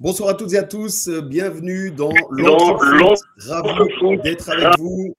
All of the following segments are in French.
Bonsoir à toutes et à tous, bienvenue dans l'Entre Ravi d'être avec vous.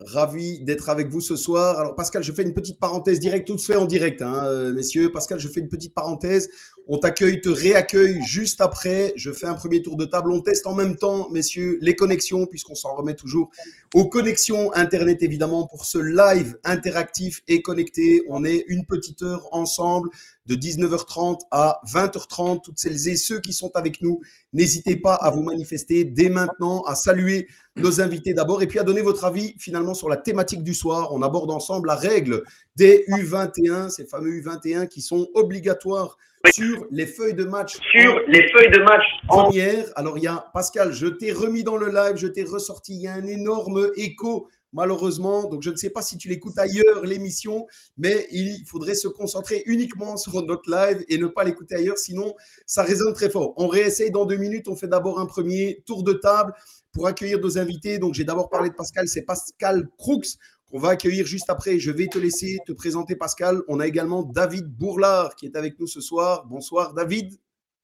Ravi d'être avec vous ce soir. Alors Pascal, je fais une petite parenthèse directe, tout se fait en direct, hein, euh, messieurs. Pascal, je fais une petite parenthèse. On t'accueille, te réaccueille juste après. Je fais un premier tour de table. On teste en même temps, messieurs, les connexions, puisqu'on s'en remet toujours aux connexions Internet, évidemment, pour ce live interactif et connecté. On est une petite heure ensemble de 19h30 à 20h30. Toutes celles et ceux qui sont avec nous, n'hésitez pas à vous manifester dès maintenant, à saluer nos invités d'abord et puis à donner votre avis finalement sur la thématique du soir. On aborde ensemble la règle des U21, ces fameux U21 qui sont obligatoires sur les feuilles de match. Sur les feuilles de match. Première. Alors, il y a Pascal, je t'ai remis dans le live, je t'ai ressorti. Il y a un énorme écho malheureusement. Donc, je ne sais pas si tu l'écoutes ailleurs, l'émission, mais il faudrait se concentrer uniquement sur notre live et ne pas l'écouter ailleurs, sinon ça résonne très fort. On réessaye dans deux minutes. On fait d'abord un premier tour de table pour accueillir nos invités. Donc, j'ai d'abord parlé de Pascal, c'est Pascal Crooks qu'on va accueillir juste après. Je vais te laisser te présenter, Pascal. On a également David Bourlard qui est avec nous ce soir. Bonsoir, David.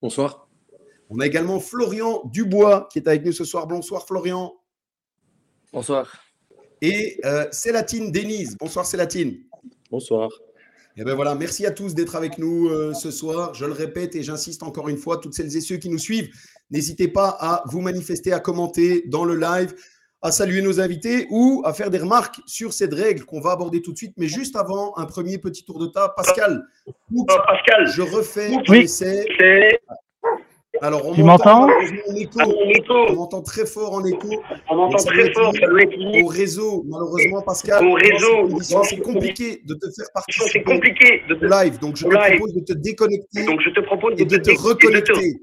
Bonsoir. On a également Florian Dubois qui est avec nous ce soir. Bonsoir, Florian. Bonsoir et euh, Célatine Denise. Bonsoir Célatine. Bonsoir. Et eh ben voilà, merci à tous d'être avec nous euh, ce soir. Je le répète et j'insiste encore une fois, toutes celles et ceux qui nous suivent, n'hésitez pas à vous manifester, à commenter dans le live, à saluer nos invités ou à faire des remarques sur cette règle qu'on va aborder tout de suite. Mais juste avant, un premier petit tour de table. Pascal, Pascal je refais oui. Alors, on tu m'entends On m'entend très fort en écho. On m'entend très fort. Au réseau, malheureusement, Pascal. Au réseau. C'est compliqué de te faire participer. C'est compliqué de te live. Donc, je te propose de te déconnecter. Donc, je te propose et de te reconnecter.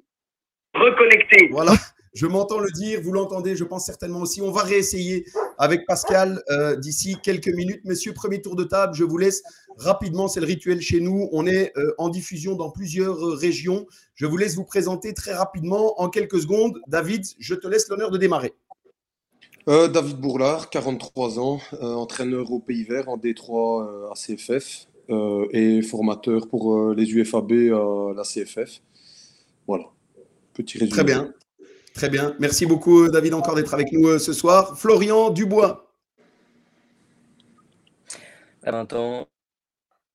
Reconnecter. Voilà. Je m'entends le dire, vous l'entendez, je pense certainement aussi. On va réessayer avec Pascal euh, d'ici quelques minutes. Messieurs, premier tour de table, je vous laisse rapidement, c'est le rituel chez nous. On est euh, en diffusion dans plusieurs euh, régions. Je vous laisse vous présenter très rapidement en quelques secondes. David, je te laisse l'honneur de démarrer. David Bourlard, 43 ans, entraîneur au Pays Vert en D3 à CFF et formateur pour les UFAB à la CFF. Voilà. Petit résumé. Très bien. Très bien. Merci beaucoup, David, encore d'être avec nous euh, ce soir. Florian Dubois. À 20 ans,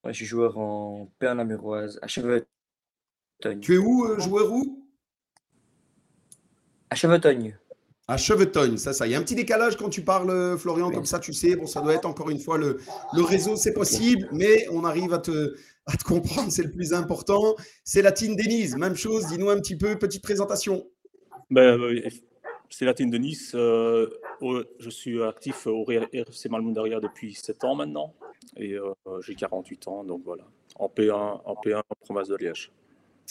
je suis joueur en Perle Namuroise, à Chevetogne. Tu es où, euh, joueur où? À Chevetogne. À Chevetogne, ça, ça. Il y a un petit décalage quand tu parles, euh, Florian, comme ça, tu sais. Bon, ça doit être encore une fois le, le réseau, c'est possible, mais on arrive à te, à te comprendre, c'est le plus important. C'est Latine Denise, même chose. Dis-nous un petit peu, petite présentation. Ben, euh, c'est la team de Nice. Euh, je suis actif au RFC Malmundaria depuis 7 ans maintenant. Et euh, j'ai 48 ans, donc voilà. En P1, en P1, en province de Liège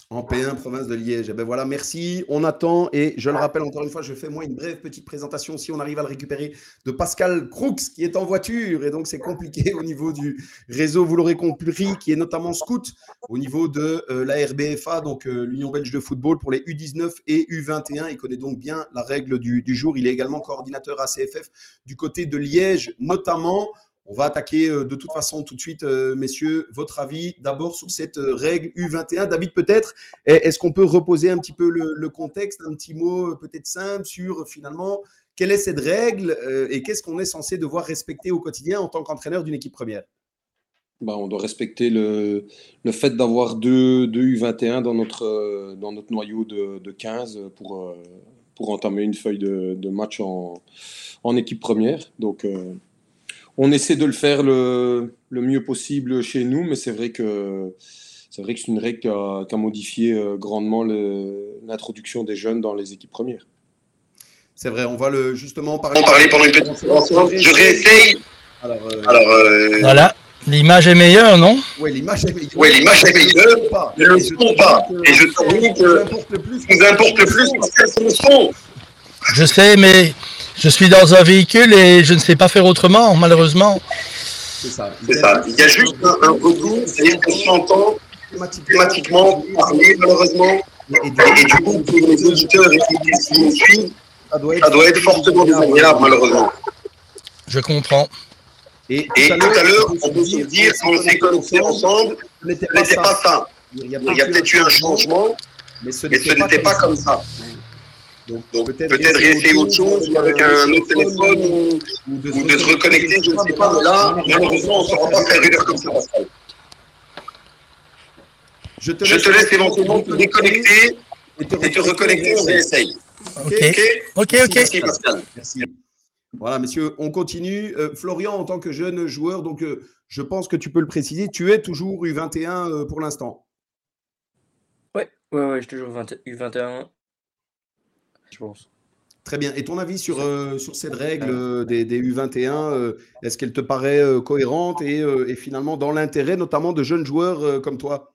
en P1, province de Liège. Eh ben voilà, merci. On attend et je le rappelle encore une fois, je fais moi une brève petite présentation si on arrive à le récupérer de Pascal Crooks qui est en voiture et donc c'est compliqué au niveau du réseau, vous l'aurez compris, qui est notamment scout au niveau de euh, la RBFA, donc euh, l'Union belge de football pour les U19 et U21. Il connaît donc bien la règle du, du jour. Il est également coordinateur ACFF du côté de Liège notamment. On va attaquer euh, de toute façon tout de suite, euh, messieurs, votre avis d'abord sur cette euh, règle U21. David, peut-être, est-ce qu'on peut reposer un petit peu le, contexte, un petit mot peut-être simple sur finalement quelle est cette règle et qu'est-ce qu'on est censé devoir respecter au quotidien en tant qu'entraîneur d'une équipe première? Bah, on doit respecter le, fait d'avoir deux, U21 dans notre, dans notre noyau de, 15 pour, pour entamer une feuille de, match en, en, équipe première. Donc, on essaie de le faire le, mieux possible chez nous, mais c'est vrai que c'est vrai que c'est une règle qui a, modifié euh, grandement l'introduction des jeunes dans les équipes premières. C'est vrai, on va le justement parler. On parlait pendant une petite Je réessaye. Alors, euh, voilà. L'image est meilleure, non? Oui, l'image est meilleure. Oui, l'image est meilleure. Mais le son pas. Et je trouve que nous importe le plus, c'est le son. Je sais, mais je suis dans un véhicule et je ne sais pas faire autrement, malheureusement. C'est ça. C'est ça. Il y a juste un, un retour, c'est-à-dire qu'on s'entend thématiquement parler, malheureusement. Et, du coup, pour les auditeurs et les qui nous suivent, ça doit être, fortement désagréable, malheureusement. Je comprends. Et, tout à l'heure, on peut se dire, si on s'est connecté ensemble, ce n'était pas ça. Il y a peut-être eu un changement, Mais ce n'était pas, comme ça. Donc, peut-être essayer autre chose avec un autre téléphone ou, de, se reconnecter, je ne sais pas. Mais là, malheureusement, on ne saura pas faire une heure comme ça, Je te laisse, éventuellement te déconnecter et te, reconnecter, on réessaye. Ok, ok, ok. Merci, Pascal. Merci. Voilà, messieurs, on continue. Euh, Florian, en tant que jeune joueur, donc euh, je pense que tu peux le préciser, tu es toujours U21 euh, pour l'instant. Ouais, ouais, ouais, je suis toujours U21. Je pense. Très bien. Et ton avis sur, sur cette règle des, U21, est-ce qu'elle te paraît cohérente et, et, finalement dans l'intérêt notamment de jeunes joueurs comme toi?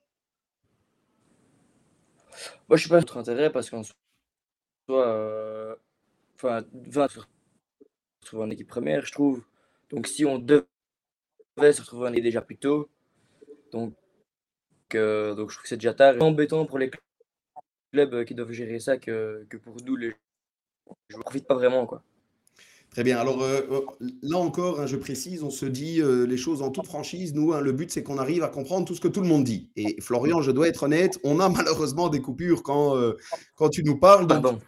Moi, je suis pas contre intérêt parce qu'en soit, enfin, 20 retrouver en équipe première, je trouve. Donc si on devait se retrouver en équipe déjà plus tôt, donc, euh, donc je trouve que c'est déjà tard. C'est embêtant pour les clubs euh, qui doivent gérer ça que, que pour nous, les je ne profite pas vraiment. quoi. Très bien. Alors euh, là encore, hein, je précise, on se dit les choses en toute franchise. Nous, hein, le but, c'est qu'on arrive à comprendre tout ce que tout le monde dit. Et Florian, je dois être honnête, on a malheureusement des coupures quand, quand tu nous parles. Donc,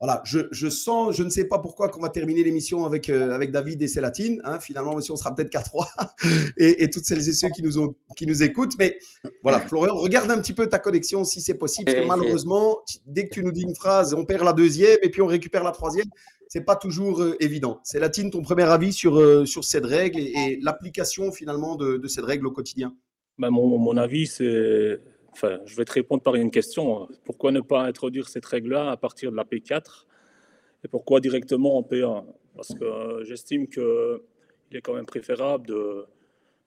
voilà, je, sens, je ne sais pas pourquoi qu'on va terminer l'émission avec, euh, avec David et Célatine. Hein. Finalement, monsieur, on sera peut-être qu'à trois et, et, toutes celles et ceux qui nous, ont, qui nous écoutent. Mais voilà, Florian, regarde un petit peu ta connexion si c'est possible. Parce que malheureusement, dès que tu nous dis une phrase, on perd la deuxième et puis on récupère la troisième. C'est pas toujours euh, évident. Célatine, ton premier avis sur, euh, sur cette règle et, l'application finalement de, de, cette règle au quotidien? Ben, mon, mon avis, c'est Je vais te répondre par une question. Pourquoi ne pas introduire cette règle-là à partir de la P4 et pourquoi directement en P1 Parce que euh, j'estime qu'il est quand même préférable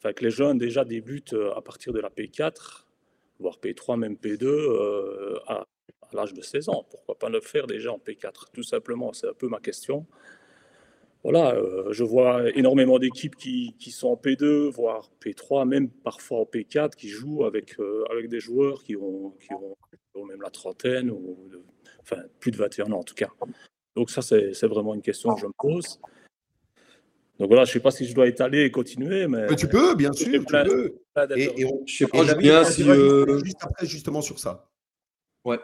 que les jeunes déjà débutent euh, à partir de la P4, voire P3, même P2, euh, à, à l'âge de 16 ans. Pourquoi pas le faire déjà en P4 Tout simplement, c'est un peu ma question voilà, euh, je vois énormément d'équipes qui, sont en P2, voire P3, même parfois en P4, qui jouent avec, euh, avec des joueurs qui ont, qui ont, même la trentaine, ou enfin plus de 21 ans en tout cas. Donc ça, c'est vraiment une question que je me pose. Donc voilà, je ne sais pas si je dois étaler et continuer, mais... tu peux, bien sûr, tu peux. Et, on, je sais pas bien si... Juste après, justement sur ça. Ouais.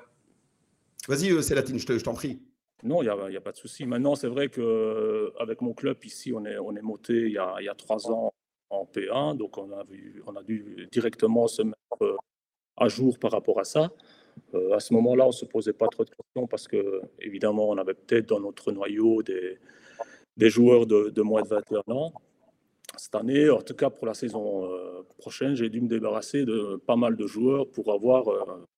Vas-y, euh, Célatine, je t'en prie. Non, il n'y a, pas de souci. Maintenant, c'est vrai qu'avec mon club ici, on est, on est monté il y, a, trois ans en P1, donc on a, dû directement se mettre euh, à jour par rapport à ça. Euh, à ce moment-là, on ne se posait pas trop de questions parce que, évidemment, on avait peut-être dans notre noyau des, joueurs de, de, moins de 21 ans. Cette année, en tout cas pour la saison euh, prochaine, j'ai dû me débarrasser de pas mal de joueurs pour avoir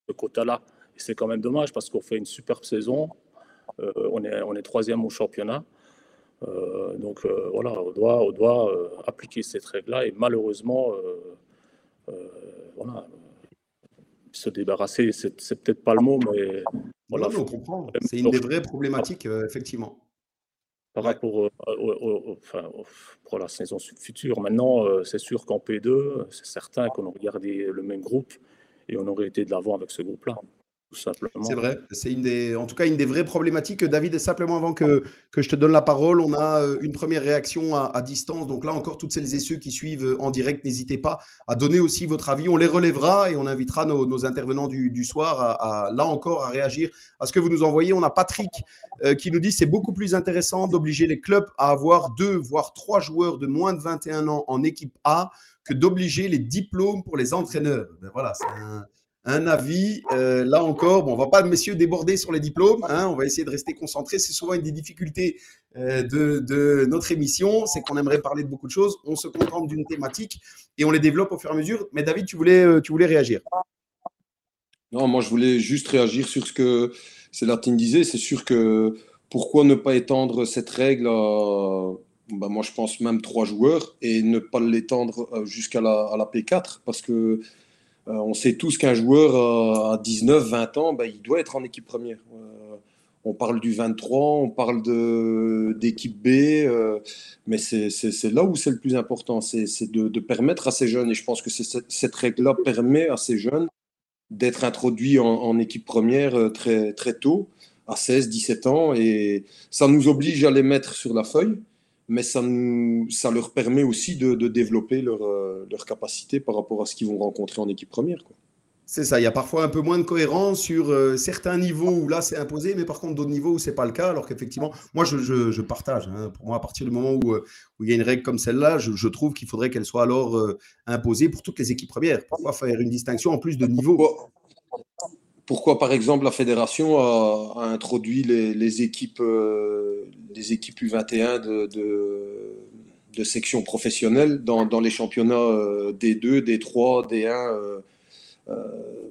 ce quota-là. C'est quand même dommage parce qu'on fait une superbe saison. Euh, on, est, on est troisième au championnat. Euh, donc euh, voilà, on doit, on doit appliquer cette règle-là et malheureusement, voilà, se débarrasser, c'est, peut-être pas le mot, mais voilà. on comprend. C'est une des vraies problématiques, effectivement. Par rapport pour la saison future, maintenant, c'est sûr qu'en P2, c'est certain qu'on aurait gardé le même groupe et on aurait été de l'avant avec ce groupe-là. C'est vrai. C'est en tout cas, une des vraies problématiques. David, simplement avant que, que je te donne la parole, on a euh, une première réaction à, distance. Donc là encore, toutes celles et ceux qui suivent euh, en direct, n'hésitez pas à donner aussi votre avis. On les relèvera et on invitera nos, intervenants du, soir à, là encore à réagir à ce que vous nous envoyez. On a Patrick euh, qui nous dit c'est beaucoup plus intéressant d'obliger les clubs à avoir deux, voire trois joueurs de moins de 21 ans en équipe A que d'obliger les diplômes pour les entraîneurs. Ben voilà, un avis. Euh, là encore, on va pas, messieurs, déborder sur les diplômes. Hein, on va essayer de rester concentré. C'est souvent une des difficultés euh, de, notre émission, c'est qu'on aimerait parler de beaucoup de choses. On se contente d'une thématique et on les développe au fur et à mesure. Mais David, tu voulais, euh, tu réagir Non, moi, je voulais juste réagir sur ce que Célatine disait. C'est sûr que pourquoi ne pas étendre cette règle à, bah, moi, je pense même trois joueurs et ne pas l'étendre jusqu'à la, la P4 parce que on sait tous qu'un joueur à 19, 20 ans, bah, il doit être en équipe première. Euh, on parle du 23, on parle d'équipe B, euh, mais c'est là où c'est le plus important, c'est de, permettre à ces jeunes, et je pense que cette règle-là permet à ces jeunes d'être introduits en, équipe première très, très tôt, à 16, 17 ans, et ça nous oblige à les mettre sur la feuille, mais ça, nous, ça leur permet aussi de, développer leur, euh, leur, capacité par rapport à ce qu'ils vont rencontrer en équipe première. Quoi. C'est ça, il y a parfois un peu moins de cohérence sur euh, certains niveaux où là c'est imposé, mais par contre d'autres niveaux où c'est pas le cas, alors qu'effectivement, moi je, partage. Hein. pour moi, à partir du moment où, euh, où, il y a une règle comme celle-là, je, trouve qu'il faudrait qu'elle soit alors euh, imposée pour toutes les équipes premières. Pourquoi faire une distinction en plus de niveau pourquoi, par exemple, la fédération a, introduit les, équipes, les équipes U21 de, de, section professionnelle dans, les championnats D2, D3, D1 euh,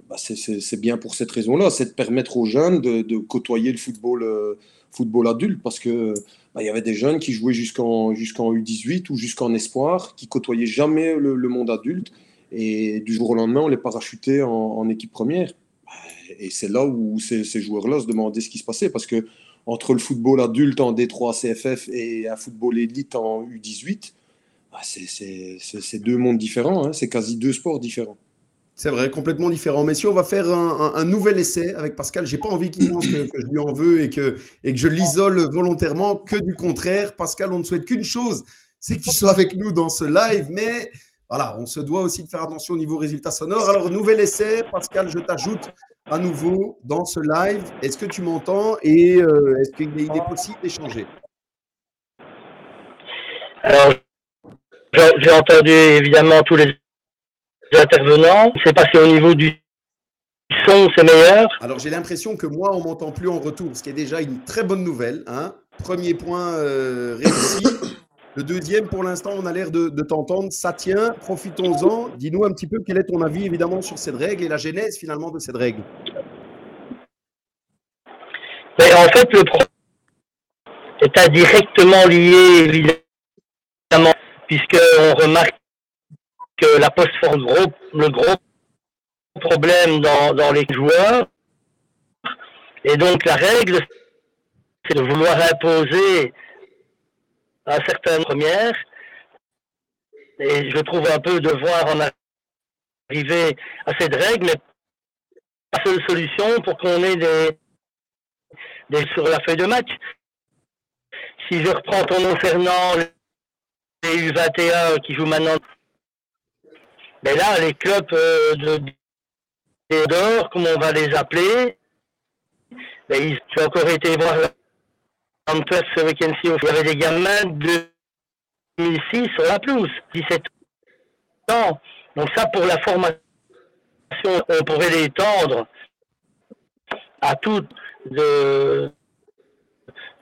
bah, c'est bien pour cette raison-là, c'est de permettre aux jeunes de, côtoyer le football, euh, football adulte, parce que bah, il y avait des jeunes qui jouaient jusqu'en jusqu'en U18 ou jusqu'en espoir, qui côtoyaient jamais le, monde adulte, et du jour au lendemain, on les parachutait en, équipe première. Et c'est là où ces, joueurs-là se demandaient ce qui se passait, parce que entre le football adulte en D3 CFF et un football élite en U18, bah, c'est deux mondes différents, hein. c'est quasi deux sports différents. C'est vrai, complètement différent. Si on va faire un, nouvel essai avec Pascal, j'ai pas envie qu'il pense que, je lui en veux et que, et que je l'isole volontairement, que du contraire. Pascal, on ne souhaite qu'une chose, c'est que tu sois avec nous dans ce live. Mais voilà, on se doit aussi de faire attention au niveau résultat sonore. Alors, nouvel essai, Pascal, je t'ajoute à nouveau dans ce live. Est-ce que tu m'entends et euh, est-ce qu'il est possible d'échanger? Alors, j'ai entendu évidemment tous les intervenants. C'est passé au niveau du son, c'est meilleur. Alors j'ai l'impression que moi, on m'entend plus en retour, ce qui est déjà une très bonne nouvelle. Hein. Premier point euh, réussi. Le deuxième, pour l'instant, on a l'air de, t'entendre. Ça tient, profitons-en. Dis-nous un petit peu quel est ton avis, évidemment, sur cette règle et la genèse, finalement, de cette règle. Mais en fait, le problème est indirectement lié, évidemment, puisqu'on remarque que la poste forme le gros problème dans, les joueurs. Et donc la règle, c'est de vouloir imposer à certaines premières. Et je trouve un peu devoir en arriver à cette règle, mais pas seule solution pour qu'on ait des, sur la feuille de match. Si je reprends ton nom Fernand, les U21 qui jouent maintenant mais là, les clubs euh, de d'or, comme on va les appeler, ben, ils, tu as encore été voir Antwerp ce week-end Il y avait des gamins de 2006 sur la pelouse, 17 ans. Donc ça, pour la formation, on pourrait l'étendre à toutes de,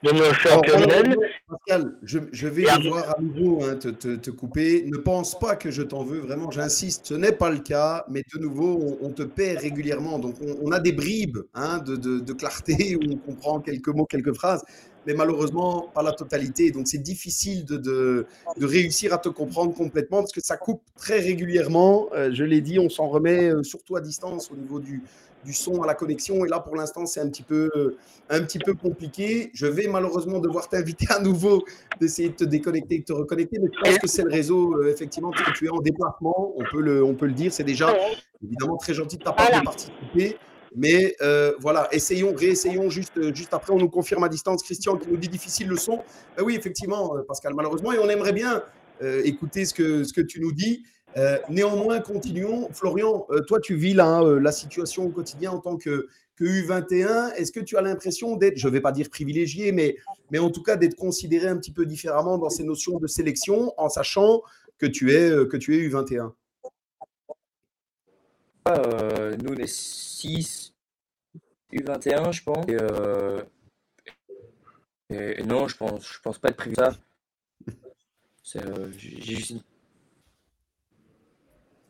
de nos championnats. Pascal, je, vais devoir à nouveau hein, te, couper. Ne pense pas que je t'en veux, vraiment, j'insiste, ce n'est pas le cas, mais de nouveau, on, te perd régulièrement. Donc, on, a des bribes hein, de, clarté où on comprend quelques mots, quelques phrases, mais malheureusement, pas la totalité. Donc, c'est difficile de, réussir à te comprendre complètement parce que ça coupe très régulièrement. Euh, je l'ai dit, on s'en remet euh, surtout à distance au niveau du, du son à la connexion. Et là, pour l'instant, c'est un, petit peu, un petit peu compliqué. Je vais malheureusement devoir t'inviter à nouveau d'essayer de te déconnecter, de te reconnecter. Mais je pense que c'est le réseau, euh, effectivement, que tu es en déplacement. On peut le, on peut le dire. C'est déjà évidemment très gentil de ta part de participer. Mais euh, voilà, essayons, réessayons juste, juste après. On nous confirme à distance, Christian, qui nous dit difficile le son. Ben oui, effectivement, euh, Pascal, malheureusement. Et on aimerait bien écouter ce que, ce que tu nous dis. Euh, néanmoins, continuons. Florian, euh, toi, tu vis euh, la situation au quotidien en tant que, U21. Est-ce que tu as l'impression d'être, je ne vais pas dire privilégié, mais, mais en tout cas d'être considéré un petit peu différemment dans ces notions de sélection en sachant que tu es, que tu es U21 Nous, on est 6 U21, je pense. Et, non, je pense, je pense pas être privilégié. J'ai juste une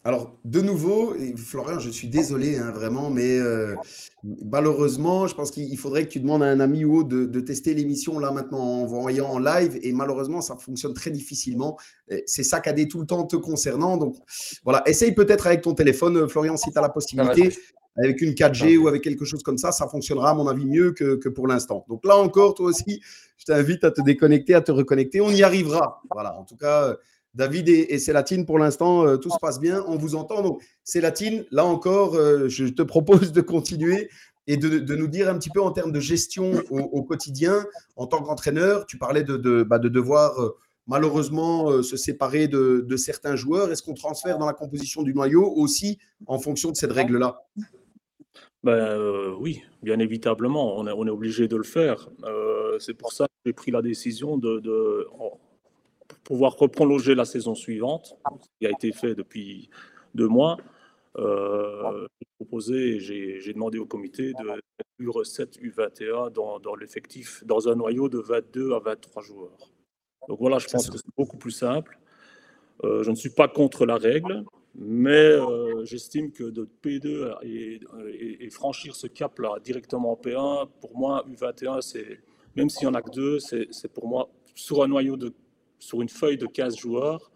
alors, de nouveau, Florian, je suis désolé, hein, vraiment, mais euh, malheureusement, je pense qu'il faudrait que tu demandes à un ami ou autre de, tester l'émission là maintenant en voyant en live, et malheureusement, ça fonctionne très difficilement. C'est saccadé tout le temps te concernant. Donc, voilà, essaye peut-être avec ton téléphone, Florian, si tu as la possibilité. Avec une 4G ou avec quelque chose comme ça, ça fonctionnera à mon avis mieux que, que pour l'instant. Donc là encore, toi aussi, je t'invite à te déconnecter, à te reconnecter. On y arrivera. Voilà, en tout cas, David et, Célatine, pour l'instant, euh, tout se passe bien. On vous entend. Donc, Célatine, là encore, euh, je te propose de continuer et de, nous dire un petit peu en termes de gestion au, quotidien, en tant qu'entraîneur. Tu parlais de, bah, devoir euh, malheureusement se séparer de, de certains joueurs Est-ce qu'on transfère dans la composition du noyau aussi en fonction de cette règle-là? Ben, euh, oui, bien évidemment, on est, on est, obligé de le faire. Euh, c'est pour ça que j'ai pris la décision de, de pouvoir reprolonger la saison suivante, qui a été fait depuis deux mois. Euh, proposé, j'ai demandé au comité de U7 U21 dans, dans l'effectif, dans un noyau de 22 à 23 joueurs. Donc voilà, je pense que c'est beaucoup plus simple. Euh, je ne suis pas contre la règle. Mais euh, j'estime que de P2 et, franchir ce cap-là directement en P1, pour moi, U21, c'est, même s'il n'y en a que deux, c'est, pour moi, sur un noyau de, sur une feuille de 15 joueurs,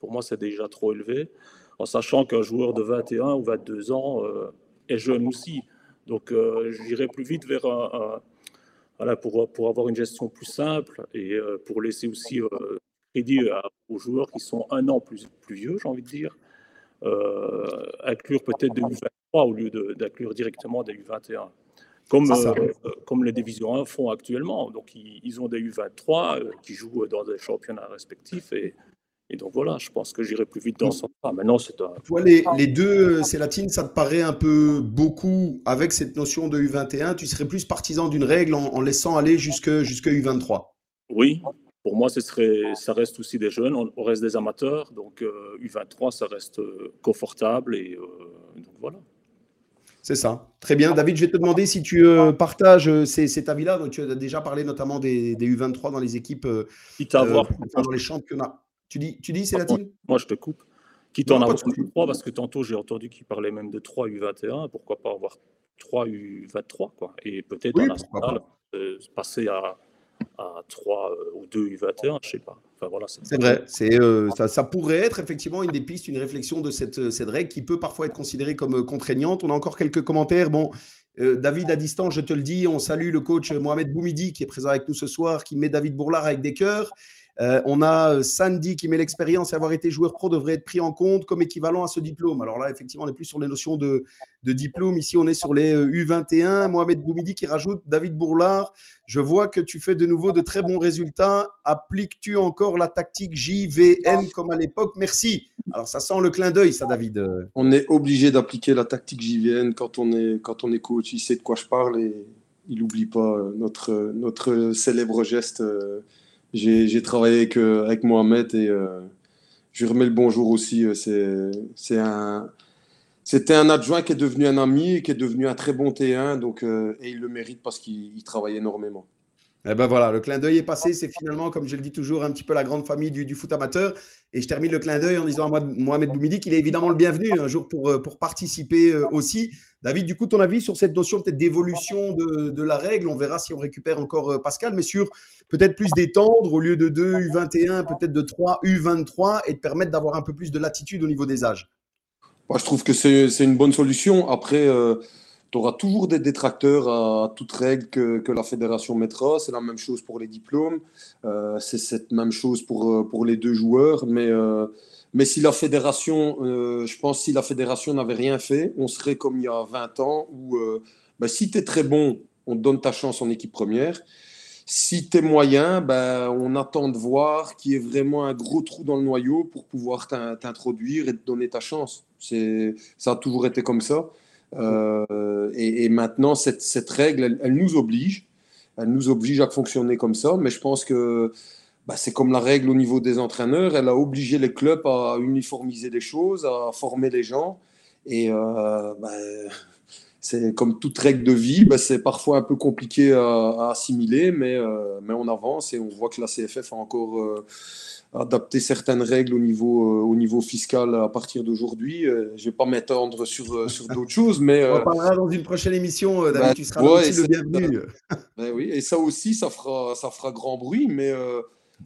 pour moi, c'est déjà trop élevé, en sachant qu'un joueur de 21 ou 22 ans euh, est jeune aussi. Donc, euh, j'irai plus vite vers un, voilà, pour, pour avoir une gestion plus simple et pour laisser aussi crédit aux joueurs qui sont un an plus, plus vieux, j'ai envie de dire. Euh, inclure peut-être des U23 au lieu d'inclure directement des U21. Comme, euh, euh, comme les divisions 1 font actuellement. Donc, ils, ont des U23 qui jouent dans des championnats respectifs et, et donc voilà, je pense que j'irai plus vite dans ce sens. Maintenant, c'est un... Toi, les, les deux Célatine, ça te paraît un peu beaucoup avec cette notion de U21 Tu serais plus partisan d'une règle en, en laissant aller jusque, jusque U23? Oui, pour moi, ce serait, ça reste aussi des jeunes, on, reste des amateurs, donc U23, euh, ça reste euh, confortable et euh, donc voilà. C'est ça. Très bien. David, je vais te demander si tu partages ces, cet avis-là. Tu as déjà parlé notamment des, des U23 dans les équipes, Quitte à avoir, dans les championnats. Tu dis, tu dis c'est la team Moi, je te coupe. Quitte en avoir 3, parce que tantôt, j'ai entendu qu'il parlait même de 3 U21. Pourquoi pas avoir 3 U23 quoi. Et peut-être oui, passer à à 3 euh, ou 2 U21, je sais pas. Enfin, voilà, c'est vrai, c'est, euh, ça, ça, pourrait être effectivement une des pistes, une réflexion de cette, euh, cette règle qui peut parfois être considérée comme contraignante. On a encore quelques commentaires. Bon, David à distance, je te le dis, on salue le coach Mohamed Boumidi qui est présent avec nous ce soir, qui met David Bourlard avec des cœurs. Euh, on a euh, Sandy qui met l'expérience et avoir été joueur pro devrait être pris en compte comme équivalent à ce diplôme. Alors là, effectivement, on n'est plus sur les notions de, diplôme. Ici, on est sur les U21. Euh, Mohamed Boumidi qui rajoute David Bourlard. Je vois que tu fais de nouveau de très bons résultats. Appliques-tu encore la tactique JVN comme à l'époque? Merci. Alors, ça sent le clin d'œil, ça, David. On est obligé d'appliquer la tactique JVN quand on est, quand on est coach. Il sait de quoi je parle et il n'oublie pas notre, notre célèbre geste j'ai travaillé avec, euh, avec Mohamed et euh, je lui remets le bonjour aussi. Euh, c'est un. C'était un adjoint qui est devenu un ami qui est devenu un très bon T1, donc, et il le mérite parce qu'il travaille énormément. Eh ben voilà, le clin d'œil est passé. C'est finalement, comme je le dis toujours, un petit peu la grande famille du, foot amateur. Et je termine le clin d'œil en disant à Mohamed Boumidi qu'il est évidemment le bienvenu un jour pour, pour participer aussi. David, du coup, ton avis sur cette notion peut-être d'évolution de, la règle? On verra si on récupère encore Pascal, mais sur peut-être plus d'étendre au lieu de 2 U21, peut-être de 3 U23 et de permettre d'avoir un peu plus de latitude au niveau des âges. Moi, je trouve que c'est une bonne solution. Après, euh, tu auras toujours des détracteurs à toute règle que, la fédération mettra. C'est la même chose pour les diplômes. Euh, c'est cette même chose pour, euh, pour les deux joueurs. Mais, mais si la fédération, je pense, si la fédération n'avait rien fait, on serait comme il y a 20 ans où bah, si tu es très bon, on te donne ta chance en équipe première. Si tu es moyen, ben, on attend de voir qu'il y ait vraiment un gros trou dans le noyau pour pouvoir t'introduire et te donner ta chance. Ça a toujours été comme ça. Euh, et, maintenant, cette, règle, elle, nous oblige. Elle nous oblige à fonctionner comme ça. Mais je pense que ben, c'est comme la règle au niveau des entraîneurs. Elle a obligé les clubs à uniformiser les choses, à former les gens. Et euh, ben, c'est comme toute règle de vie, bah, c'est parfois un peu compliqué à, assimiler, mais, euh, mais on avance et on voit que la CFF a encore euh, adapté certaines règles au niveau, euh, au niveau fiscal à partir d'aujourd'hui. je ne vais pas m'étendre sur, sur d'autres choses, mais... on en parlera dans une prochaine émission, David, bah, tu seras aussi le bienvenu. Ben oui, et ça aussi, ça fera, ça fera grand bruit, mais,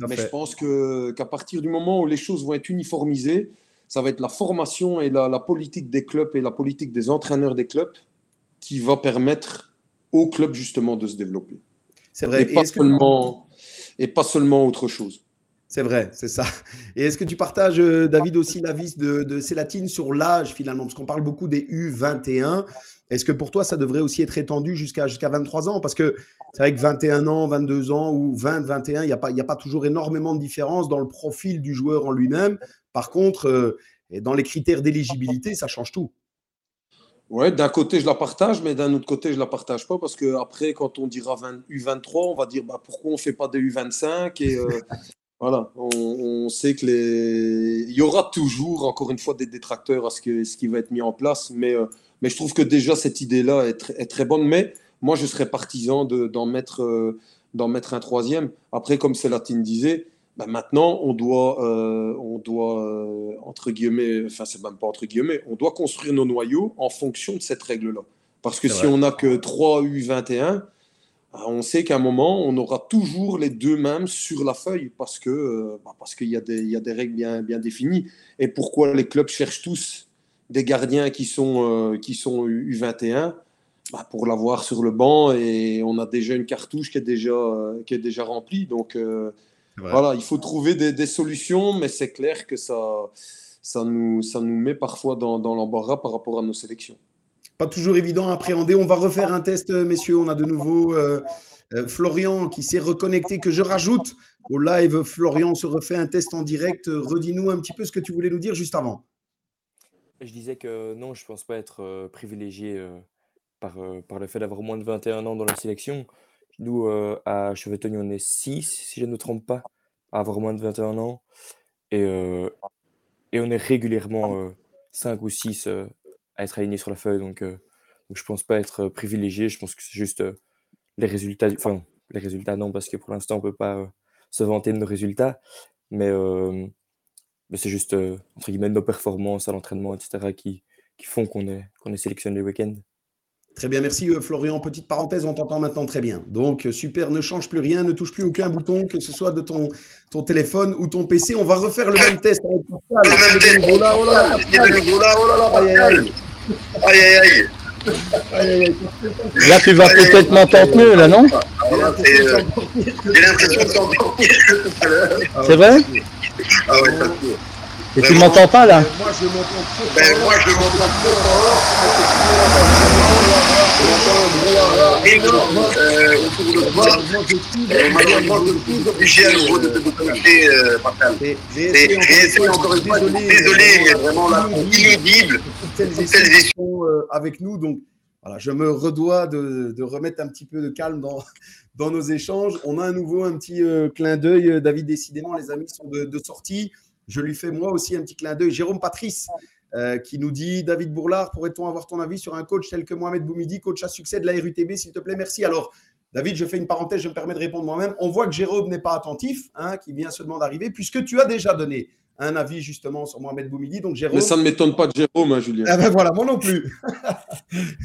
mais je pense qu'à partir du moment où les choses vont être uniformisées, ça va être la formation et la, la politique des clubs et la politique des entraîneurs des clubs qui va permettre au club justement de se développer. C'est vrai. Et, pas seulement, et pas seulement autre chose. C'est vrai, c'est ça. Et est-ce que tu partages, euh, David, aussi l'avis de, Célatine sur l'âge finalement? Parce qu'on parle beaucoup des U21. Est-ce que pour toi, ça devrait aussi être étendu jusqu'à jusqu'à 23 ans? Parce que c'est vrai que 21 ans, 22 ans ou 20, 21, il n'y a, pas, a pas toujours énormément de différence dans le profil du joueur en lui-même. Par contre, euh, dans les critères d'éligibilité, ça change tout. Ouais, d'un côté, je la partage, mais d'un autre côté, je la partage pas parce que après, quand on dira U23, on va dire bah, pourquoi on fait pas des U25 et euh, voilà, on, sait que les, il y aura toujours, encore une fois, des détracteurs à ce, que, ce qui va être mis en place, mais, euh, mais je trouve que déjà cette idée-là est, est, très bonne. Mais moi, je serais partisan d'en mettre, euh, mettre un troisième. Après, comme Célatine disait, bah, maintenant, on doit, euh, on doit euh, entre guillemets, enfin, c'est même pas entre guillemets, on doit construire nos noyaux en fonction de cette règle-là. Parce que si on n'a que 3 U21, bah, on sait qu'à un moment, on aura toujours les deux mêmes sur la feuille parce que euh, bah, parce qu'il y, a des, y a des règles bien, bien définies. Et pourquoi les clubs cherchent tous des gardiens qui sont, qui sont U21 bah, pour l'avoir sur le banc et on a déjà une cartouche qui est déjà, qui est déjà remplie. Donc, voilà, il faut trouver des, solutions, mais c'est clair que ça, ça, nous, ça nous met parfois dans, l'embarras par rapport à nos sélections. Pas toujours évident à appréhender. On va refaire un test, messieurs. On a de nouveau euh, euh, Florian qui s'est reconnecté, que je rajoute au live. Florian se refait un test en direct. Redis-nous un petit peu ce que tu voulais nous dire juste avant. Je disais que non, je ne pense pas être euh, privilégié par, par le fait d'avoir moins de 21 ans dans la sélection. Nous, euh, à Chevetogny, on est 6, si je ne me trompe pas, à avoir moins de 21 ans. Et, euh, et on est régulièrement 5 euh, ou 6 à être alignés sur la feuille. Donc, donc je ne pense pas être privilégié. Je pense que c'est juste les résultats. Enfin, les résultats, non, parce que pour l'instant, on ne peut pas se vanter de nos résultats. Mais, mais c'est juste, entre guillemets, nos performances à l'entraînement, etc., qui, qui font qu'on est, qu'on est sélectionné le week-end. Très bien, merci euh, Florian. Petite parenthèse, on t'entend maintenant très bien. Donc, euh, super, ne change plus rien, ne touche plus aucun bouton, que ce soit de ton, ton téléphone ou ton PC. On va refaire le même test. Oh là, oh là, aïe, aïe, aïe. Là, tu vas peut-être m'entendre mieux, là, non J'ai l'impression de t'entendre C'est vrai Ah ouais, ça Et tu m'entends pas, là Moi, je m'entends Ben, moi, je m'entends. Malheureusement, je suis obligé à nouveau de te déconnecter, Pascal. J'ai essayé encore une fois, désolé, mais vraiment là, inaudible. Celles qui sont avec nous, donc voilà, je me redois de, de, remettre un petit peu de calme dans, dans nos échanges. On a à nouveau un petit euh, clin d'œil. David, décidément, les amis sont de, de, sortie. Je lui fais moi aussi un petit clin d'œil. Jérôme Patrice, euh, qui nous dit David Bourlard, pourrait-on avoir ton avis sur un coach tel que Mohamed Boumidi, coach à succès de la RUTB, s'il te plaît Merci. Alors, David, je fais une parenthèse, je me permets de répondre moi-même. On voit que Jérôme n'est pas attentif, hein, qui vient seulement d'arriver, puisque tu as déjà donné un avis justement sur Mohamed Boumidi. Donc, Jérôme... Mais ça ne m'étonne pas de Jérôme, hein, Julien. Ah ben voilà, moi non plus.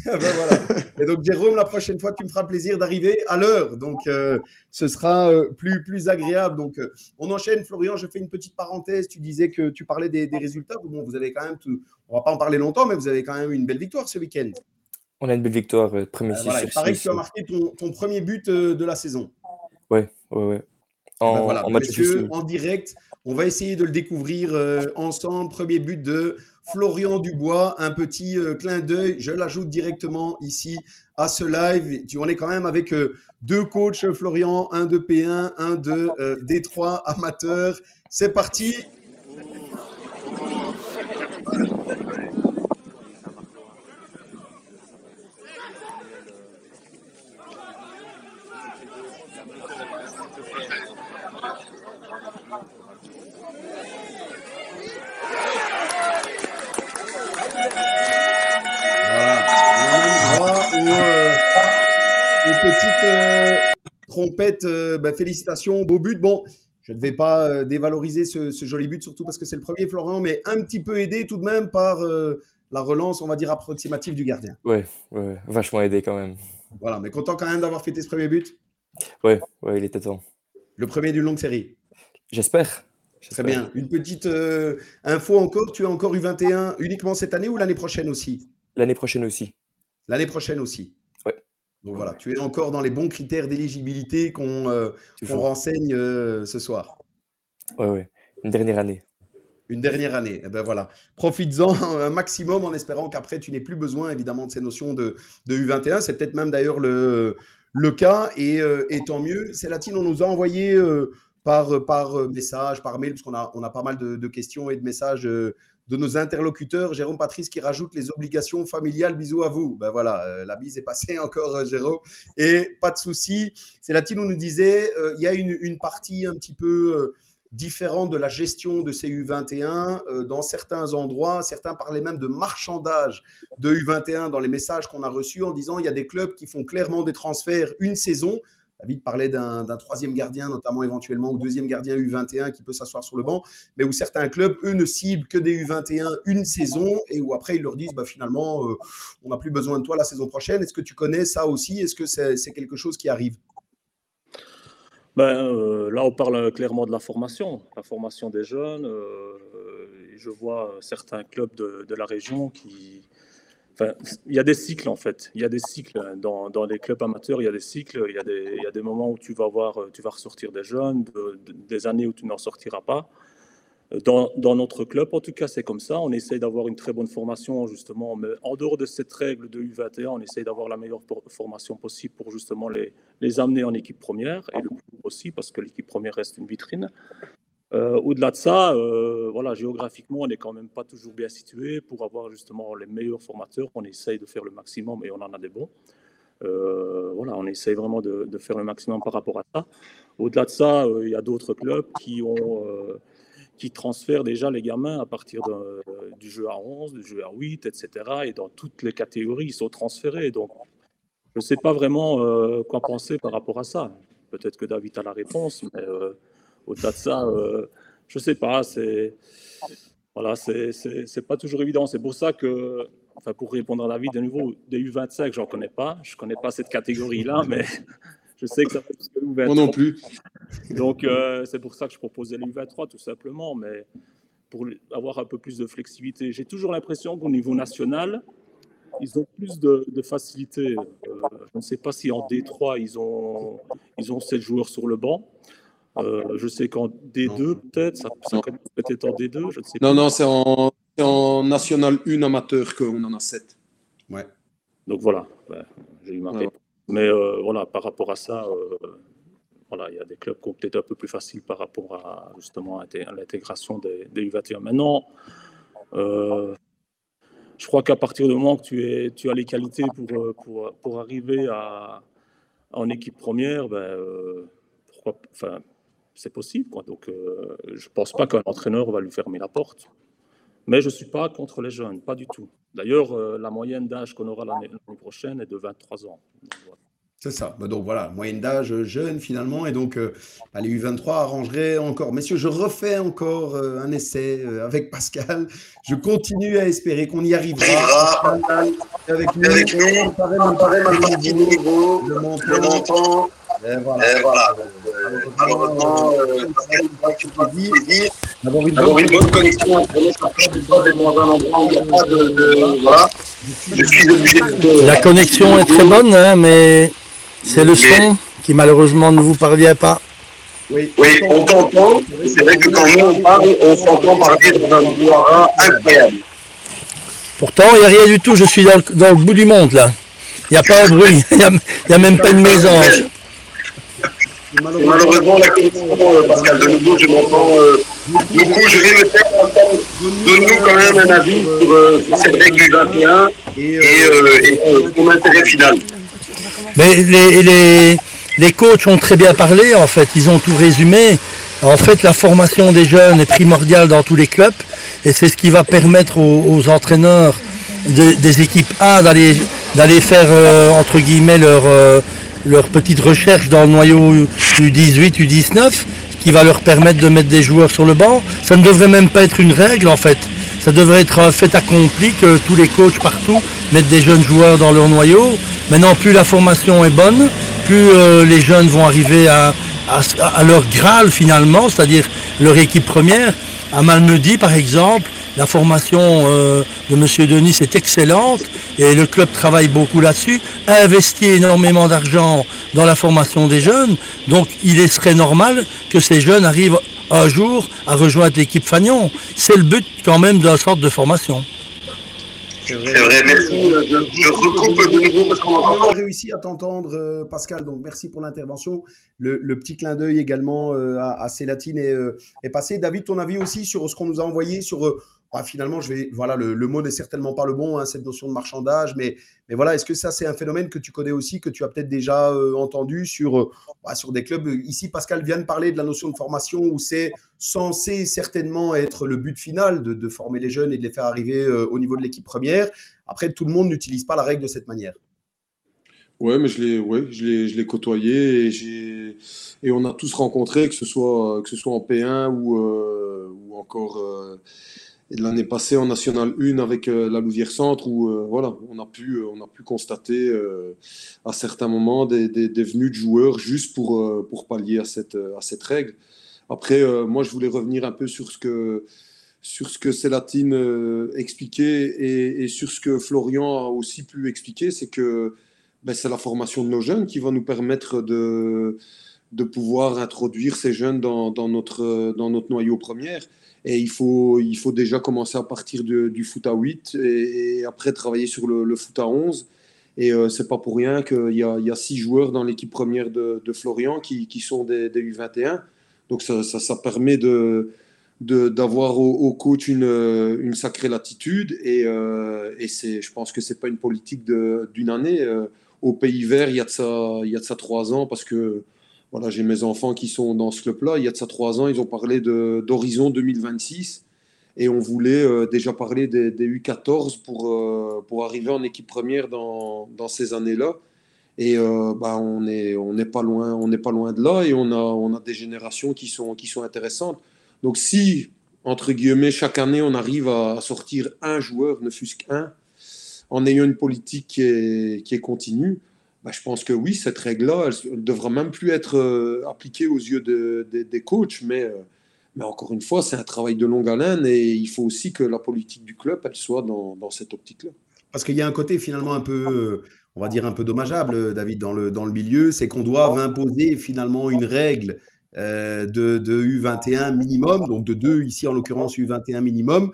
Ah ben voilà. Et donc, Jérôme, la prochaine fois, tu me feras plaisir d'arriver à l'heure. Donc, euh, ce sera euh, plus, plus agréable. Donc, euh, on enchaîne. Florian, je fais une petite parenthèse. Tu disais que tu parlais des, résultats. Bon, vous avez quand même, tout... on va pas en parler longtemps, mais vous avez quand même une belle victoire ce week-end. On a une belle victoire, premier voilà, Il paraît que tu as marqué ton, premier but de la saison. Ouais, ouais, ouais. En, ben voilà, en direct, on va essayer de le découvrir euh, ensemble. Premier but de Florian Dubois, un petit euh, clin d'œil. Je l'ajoute directement ici à ce live. Tu en es quand même avec euh, deux coachs, Florian, un de P1, un de D3 amateur. C'est parti. Petite euh, trompette. Euh, bah, félicitations, beau but. Bon, je ne vais pas euh, dévaloriser ce, joli but, surtout parce que c'est le premier, Florent, mais un petit peu aidé tout de même par la relance, on va dire, approximative du gardien. Oui, ouais, vachement aidé quand même. Voilà, mais content quand même d'avoir fêté ce premier but? Oui, ouais, il était temps. Le premier d'une longue série J'espère. Très bien. Une petite info encore, tu as encore eu 21 uniquement cette année ou l'année prochaine aussi? L'année prochaine aussi. L'année prochaine aussi. Donc voilà, tu es encore dans les bons critères d'éligibilité qu'on euh, renseigne euh, ce soir. Oui, oui. Une dernière année. Une dernière année. Eh ben voilà. Profites-en un maximum en espérant qu'après, tu n'aies plus besoin, évidemment, de ces notions de, de U21. C'est peut-être même d'ailleurs le, le cas. Et, euh, et tant mieux. Célatine, on nous a envoyé par, par message, par mail, parce qu'on a, on a pas mal de, de questions et de messages de nos interlocuteurs. Jérôme Patrice qui rajoute les obligations familiales. Bisous à vous. Ben voilà, euh, la bise est passée encore, euh, Jérôme. Et pas de souci. C'est Latino nous disait, euh, il y a une, une, partie un petit peu différente de la gestion de ces U21 dans certains endroits. Certains parlaient même de marchandage de U21 dans les messages qu'on a reçus en disant il y a des clubs qui font clairement des transferts une saison David parlait d'un troisième gardien, notamment éventuellement, ou deuxième gardien U21 qui peut s'asseoir sur le banc, mais où certains clubs, eux, ne ciblent que des U21 une saison et où après ils leur disent bah, finalement, euh, on n'a plus besoin de toi la saison prochaine. Est-ce que tu connais ça aussi? Est-ce que c'est quelque chose qui arrive? Ben, euh, là, on parle clairement de la formation, la formation des jeunes. Euh, je vois certains clubs de la région qui, il y a des cycles en fait. Il y a des cycles dans, dans, les clubs amateurs. Il y a des cycles. Il y a des, moments où tu vas voir, tu vas ressortir des jeunes, des années où tu n'en sortiras pas. Dans, dans, notre club, en tout cas, c'est comme ça. On essaye d'avoir une très bonne formation, justement. Mais en dehors de cette règle de U21, on essaye d'avoir la meilleure formation possible pour justement les, les amener en équipe première et le plus aussi, parce que l'équipe première reste une vitrine. Euh, au-delà de ça, euh, voilà, géographiquement, on n'est quand même pas toujours bien situé pour avoir justement les meilleurs formateurs. On essaye de faire le maximum et on en a des bons. Euh, voilà, on essaye vraiment de, faire le maximum par rapport à ça. Au-delà de ça, il y a d'autres clubs qui ont qui transfèrent déjà les gamins à partir du jeu à 11, du jeu à 8, etc. Et dans toutes les catégories, ils sont transférés. Donc, je ne sais pas vraiment quoi penser par rapport à ça. Peut-être que David a la réponse, mais au-delà de ça, euh, je sais pas. C'est voilà, c'est pas toujours évident. C'est pour ça que, enfin, pour répondre à la vie de nouveau, des U25, j'en connais pas. Je connais pas cette catégorie-là, mais je sais que ça fait plus que U23. Moi non plus. Donc, euh, c'est pour ça que je proposais les U23, tout simplement. Mais pour avoir un peu plus de flexibilité, j'ai toujours l'impression qu'au niveau national, ils ont plus de, facilité. Euh, je ne sais pas si en D3, ils ont, ils ont 7 joueurs sur le banc. Euh, je sais qu'en D2, peut-être, ça, peut-être en D2, je ne sais pas. Non, non, c'est en, en, National 1 amateur qu'on en a 7. Ouais. Donc voilà, j'ai eu ma Mais euh, voilà, par rapport à ça, euh, voilà, il y a des clubs qui ont peut-être un peu plus facile par rapport à justement à l'intégration des, des, U21. Maintenant, je crois qu'à partir du moment que tu, es, tu as les qualités pour, pour, pour arriver à, en équipe première, ben, pourquoi, enfin, c'est possible. Quoi. Donc, euh, je ne pense pas qu'un entraîneur va lui fermer la porte. Mais je ne suis pas contre les jeunes, pas du tout. D'ailleurs, euh, la moyenne d'âge qu'on aura l'année prochaine est de 23 ans. C'est ça. Bah, donc voilà, moyenne d'âge jeune finalement. Et donc, euh, les U23 arrangeraient encore. Messieurs, je refais encore un essai avec Pascal. Je continue à espérer qu'on y arrivera. Avec nous, avec nous, on paraît, niveau, le montant. Et voilà. Et voilà. Malheureusement, avoir une, bonne, une bonne connexion La connexion est très bonne, hein, mais c'est le son qui malheureusement ne vous parvient pas. Oui, oui on t'entend. C'est vrai que quand nous on parle, on s'entend parler dans un bois incroyable. Pourtant, il n'y a rien du tout. Je suis dans le, dans le bout du monde là. Il n'y a pas un bruit. Il n'y a, a, même pas une mésange. Malheureusement, la connexion, euh, Pascal, de nouveau, je m'entends euh, beaucoup. Je vais me faire Donne-nous quand même un avis sur, euh, cette règle du 21 et, et son intérêt final. Mais les, les, les coachs ont très bien parlé, en fait. Ils ont tout résumé. En fait, la formation des jeunes est primordiale dans tous les clubs et c'est ce qui va permettre aux, entraîneurs des équipes A d'aller d'aller faire entre guillemets leur leur petite recherche dans le noyau U18, U19, qui va leur permettre de mettre des joueurs sur le banc. Ça ne devrait même pas être une règle en fait. Ça devrait être un fait accompli que tous les coachs partout mettent des jeunes joueurs dans leur noyau. Maintenant, plus la formation est bonne, plus euh, les jeunes vont arriver à, à, leur graal finalement, c'est-à-dire leur équipe première. À Malmedy, par exemple, la formation euh, de M. Denis est excellente et le club travaille beaucoup là-dessus, a investi énormément d'argent dans la formation des jeunes. Donc il serait normal que ces jeunes arrivent un jour à rejoindre l'équipe Fagnon. C'est le but quand même d'un sorte de formation. C'est vrai, merci. Je, recoupe de nouveau parce qu'on a réussi à t'entendre, euh, Pascal. Donc, merci pour l'intervention. Le, petit clin d'œil également euh, à, à Célatine est, euh, est, passé. David, ton avis aussi sur ce qu'on nous a envoyé sur ah, finalement, je vais, voilà, le, mot n'est certainement pas le bon, hein, cette notion de marchandage, mais, mais voilà, est-ce que ça, c'est un phénomène que tu connais aussi, que tu as peut-être déjà euh, entendu sur, euh, bah, sur des clubs? Ici, Pascal vient de parler de la notion de formation où c'est censé certainement être le but final de, former les jeunes et de les faire arriver euh, au niveau de l'équipe première. Après, tout le monde n'utilise pas la règle de cette manière. Ouais, mais je l'ai, ouais, je l'ai, côtoyé et et on a tous rencontré, que ce soit, que ce soit en P1 ou, ou encore l'année passée en National 1 avec euh, la Louvière Centre où euh, voilà, on a pu, euh, on a pu constater à certains moments des, des, venues de joueurs juste pour, pour pallier à cette, à cette règle. Après, moi, je voulais revenir un peu sur ce que, sur ce que Célatine expliquait et, et, sur ce que Florian a aussi pu expliquer, c'est que ben, c'est la formation de nos jeunes qui va nous permettre de, de pouvoir introduire ces jeunes dans, dans notre, dans notre noyau première. Et il faut, il faut déjà commencer à partir du foot à 8 et, après travailler sur le, foot à 11. Et euh, c'est pas pour rien qu'il y, y a, six joueurs dans l'équipe première de, Florian qui, qui, sont des, des, U21. Donc ça, ça, permet de, d'avoir au, coach une, une, sacrée latitude. Et, euh, et je pense que c'est pas une politique d'une année. Euh, au Pays Vert, il y a de ça, il y a de ça trois ans parce que voilà, j'ai mes enfants qui sont dans ce club-là. Il y a de ça trois ans, ils ont parlé d'horizon 2026 et on voulait euh, déjà parler des, U14 pour, euh, pour arriver en équipe première dans, dans ces années-là. Et euh, bah, on n'est on n'est pas, loin, pas loin de là et on a, on a des générations qui sont, qui sont intéressantes. Donc si, entre guillemets, chaque année, on arrive à sortir un joueur, ne fût-ce qu'un, en ayant une politique qui est, qui est continue, bah, je pense que oui, cette règle-là, elle ne devra même plus être euh, appliquée aux yeux des coachs, mais, euh, mais encore une fois, c'est un travail de longue haleine et il faut aussi que la politique du club, elle soit dans, dans cette optique-là. Parce qu'il y a un côté finalement un peu, euh, on va dire un peu dommageable, David, dans le, dans le milieu, c'est qu'on doit imposer finalement une règle de, de, U21 minimum, donc de deux ici en l'occurrence U21 minimum,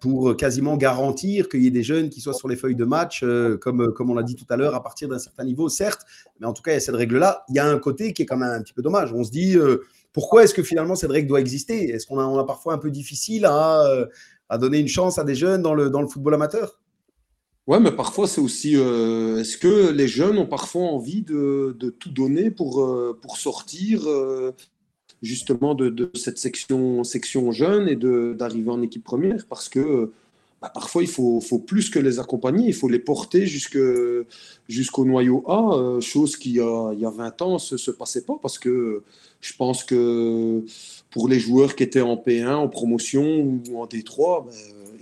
pour quasiment garantir qu'il y ait des jeunes qui soient sur les feuilles de match, euh, comme, comme on l'a dit tout à l'heure, à partir d'un certain niveau, certes, mais en tout cas, il y a cette règle-là. Il y a un côté qui est quand même un petit peu dommage. On se dit, euh, pourquoi est-ce que finalement cette règle doit exister? Est-ce qu'on a, on a parfois un peu difficile à, euh, à, donner une chance à des jeunes dans le, dans le football amateur? Ouais, mais parfois c'est aussi. Est-ce que les jeunes ont parfois envie de, de tout donner pour, pour sortir justement de, cette section, section jeune et d'arriver en équipe première parce que bah, parfois il faut, faut, plus que les accompagner, il faut les porter jusqu'au noyau A, euh, chose qui a, il y a 20 ans ne se, se, passait pas parce que je pense que pour les joueurs qui étaient en P1, en promotion ou en D3, bah,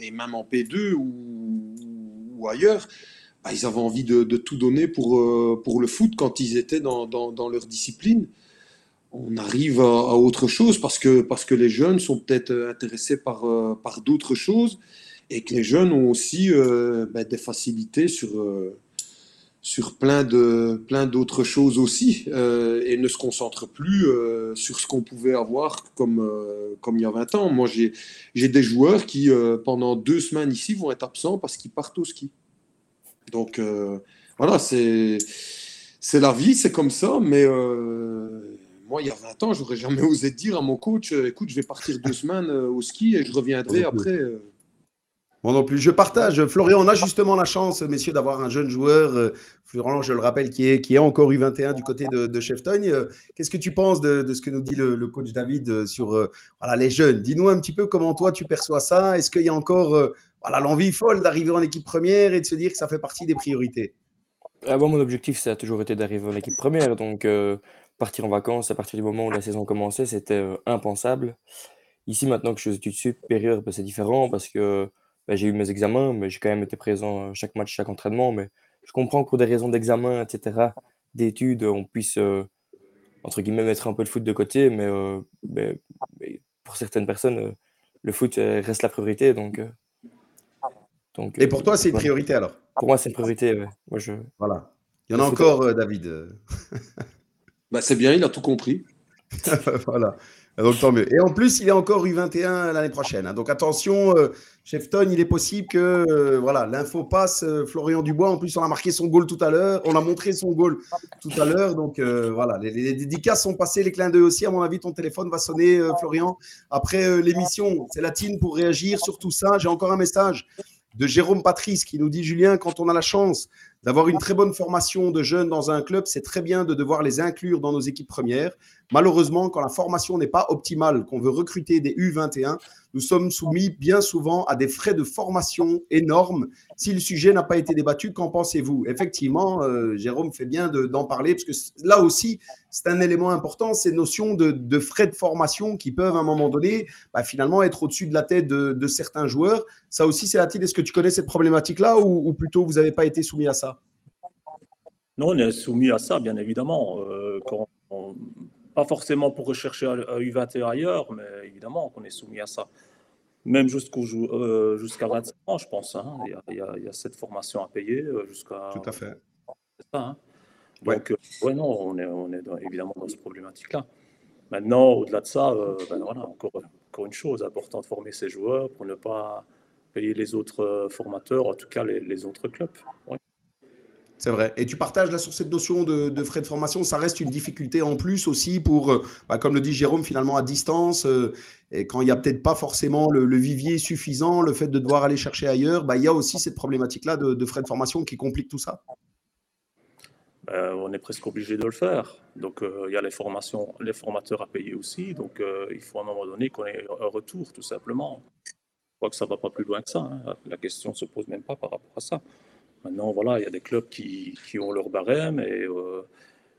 et même en P2 ou, ailleurs, bah, ils avaient envie de, tout donner pour, euh, pour le foot quand ils étaient dans, dans leur discipline on arrive à, autre chose parce que, parce que les jeunes sont peut-être euh, intéressés par, euh, par d'autres choses et que les jeunes ont aussi euh, ben, des facilités sur, sur plein, de, plein d'autres choses aussi et ne se concentrent plus sur ce qu'on pouvait avoir comme, comme il y a 20 ans. Moi, j'ai, j'ai des joueurs qui, pendant deux semaines ici, vont être absents parce qu'ils partent au ski. Donc, voilà, c'est, c'est la vie, c'est comme ça, mais moi, il y a 20 ans, j'aurais jamais osé dire à mon coach euh, écoute, je vais partir deux semaines euh, au ski et je reviendrai après. Euh. Moi non plus. Je partage. Florian, on a justement la chance, messieurs, d'avoir un jeune joueur. Florian, je le rappelle, qui est, qui est encore U21 du côté de, de Cheftogne. Qu'est-ce que tu penses de, ce que nous dit le, coach David sur voilà, les jeunes? Dis-nous un petit peu comment toi tu perçois ça. Est-ce qu'il y a encore voilà, l'envie folle d'arriver en équipe première et de se dire que ça fait partie des priorités? Avant, mon objectif, ça a toujours été d'arriver en équipe première. Donc, partir en vacances à partir du moment où la saison commençait, c'était euh, impensable. Ici, maintenant que je suis aux études supérieures, bah, c'est différent parce que bah, j'ai eu mes examens, mais j'ai quand même été présent à chaque match, chaque entraînement. Mais je comprends que pour des raisons d'examen, etc., d'études, on puisse, euh, entre guillemets, mettre un peu le foot de côté. Mais, euh, pour certaines personnes, le foot reste la priorité. Donc, donc, Et pour toi, c'est une priorité alors? Pour moi, c'est une priorité. Moi, je... Voilà. Il y en a encore, David. Bah, c'est bien, il a tout compris. voilà. Donc tant mieux. Et en plus, il est encore U21 l'année prochaine. Hein. Donc attention, euh, chef Ton, il est possible que euh, voilà, l'info passe. Euh, Florian Dubois, en plus, on a marqué son goal tout à l'heure. On a montré son goal tout à l'heure. Donc voilà, les, dédicaces sont passées, les clins d'œil aussi. À mon avis, ton téléphone va sonner, Florian, après l'émission. C'est latine pour réagir sur tout ça. J'ai encore un message de Jérôme Patrice qui nous dit Julien, quand on a la chance d'avoir une très bonne formation de jeunes dans un club, c'est très bien de devoir les inclure dans nos équipes premières. Malheureusement, quand la formation n'est pas optimale, qu'on veut recruter des U21, nous sommes soumis bien souvent à des frais de formation énormes. Si le sujet n'a pas été débattu, qu'en pensez-vous? Effectivement, euh, Jérôme fait bien d'en parler, parce que là aussi, c'est un élément important, ces notions de, frais de formation qui peuvent à un moment donné bah, finalement être au-dessus de la tête de, certains joueurs. Ça aussi, c'est la Est-ce que tu connais cette problématique-là ou, plutôt vous n'avez pas été soumis à ça? Non, on est soumis à ça, bien évidemment. Euh, pas forcément pour rechercher un U21 ailleurs, mais évidemment qu'on est soumis à ça. Même jusqu'au, euh, jusqu'à 25 ans, je pense. Hein. Il, y a, cette formation à payer euh, jusqu'à. Tout à fait. C'est ça. Hein. Donc, euh, ouais. non, on est, on est évidemment dans cette problématique-là. Maintenant, au-delà de ça, ben voilà, encore, encore une chose, important de former ces joueurs pour ne pas payer les autres formateurs, en tout cas les, les autres clubs. C'est vrai. Et tu partages là sur cette notion de, frais de formation, ça reste une difficulté en plus aussi pour, euh, bah, comme le dit Jérôme, finalement à distance, euh, et quand il n'y a peut-être pas forcément le, vivier suffisant, le fait de devoir aller chercher ailleurs, bah, il y a aussi cette problématique-là de, frais de formation qui complique tout ça. Ben, on est presque obligé de le faire. Donc euh, il y a les formations, les formateurs à payer aussi. Donc il faut à un moment donné qu'on ait un retour, tout simplement. Je crois que ça ne va pas plus loin que ça. Hein. La question ne se pose même pas par rapport à ça. Maintenant, voilà, il y a des clubs qui, qui ont leur barème et euh,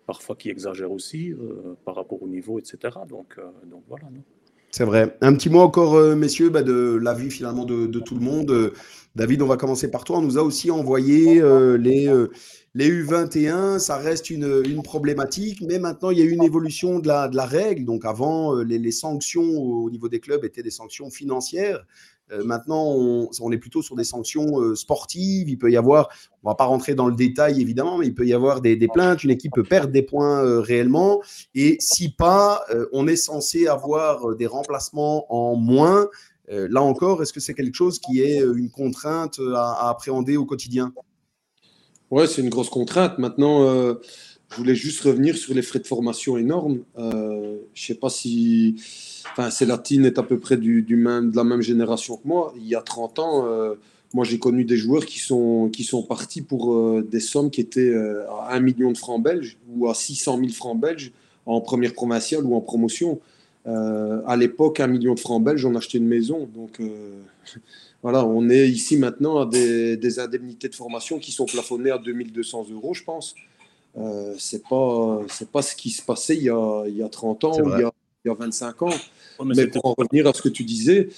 parfois qui exagèrent aussi euh, par rapport au niveau, etc. Donc, euh, donc voilà. C'est vrai. Un petit mot encore, messieurs, bah, de l'avis finalement de, tout le monde. David, on va commencer par toi. On nous a aussi envoyé les, les U21. Ça reste une, une, problématique, mais maintenant il y a une évolution de la, de la règle. Donc avant, les, les, sanctions au niveau des clubs étaient des sanctions financières. Euh, maintenant, on, est plutôt sur des sanctions euh, sportives. Il peut y avoir, on va pas rentrer dans le détail évidemment, mais il peut y avoir des, plaintes. Une équipe peut perdre des points euh, réellement. Et si pas, on est censé avoir des remplacements en moins. là encore, est-ce que c'est quelque chose qui est une contrainte à, appréhender au quotidien? Ouais, c'est une grosse contrainte. Maintenant, je voulais juste revenir sur les frais de formation énormes. je ne sais pas si enfin, Célatine est à peu près du, même, de la même génération que moi. Il y a 30 ans, euh, moi j'ai connu des joueurs qui sont, qui sont partis pour euh, des sommes qui étaient euh, à 1 million de francs belges ou à 600 000 francs belges en première provinciale ou en promotion. à l'époque, 1 million de francs belges, on achetait une maison. Donc voilà, on est ici maintenant à des, indemnités de formation qui sont plafonnées à 2200 euros, je pense. Euh, c'est pas c'est pas ce qui se passait il y a, il y a 30 ans ou il y a il y a 25 ans. Mais, pour en revenir à ce que tu disais,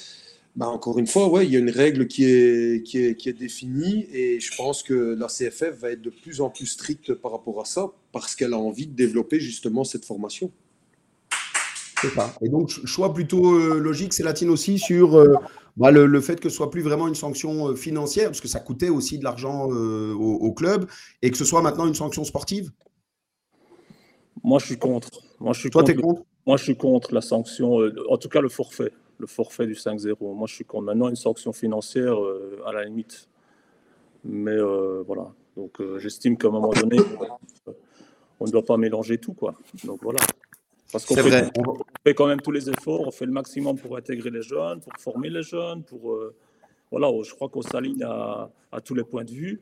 bah encore une fois, ouais, il y a une règle qui est, qui, est, qui est définie et je pense que la CFF va être de plus en plus stricte par rapport à ça parce qu'elle a envie de développer justement cette formation. C'est ça. Et donc, choix plutôt euh, logique, c'est latine aussi sur euh, bah, le, fait que ce soit plus vraiment une sanction euh, financière, parce que ça coûtait aussi de l'argent au, club, et que ce soit maintenant une sanction sportive Moi, je suis contre. Moi, je suis Toi, tu es contre? Moi, je suis contre la sanction, euh, en tout cas le forfait, le forfait du 5-0. Moi, je suis contre maintenant une sanction financière euh, à la limite. Mais euh, voilà. Donc, j'estime qu'à un moment donné, on ne doit pas mélanger tout, quoi. Donc voilà. Parce qu'on fait, fait, quand même tous les efforts, on fait le maximum pour intégrer les jeunes, pour former les jeunes, pour voilà. Je crois qu'on s'aligne à, à, tous les points de vue.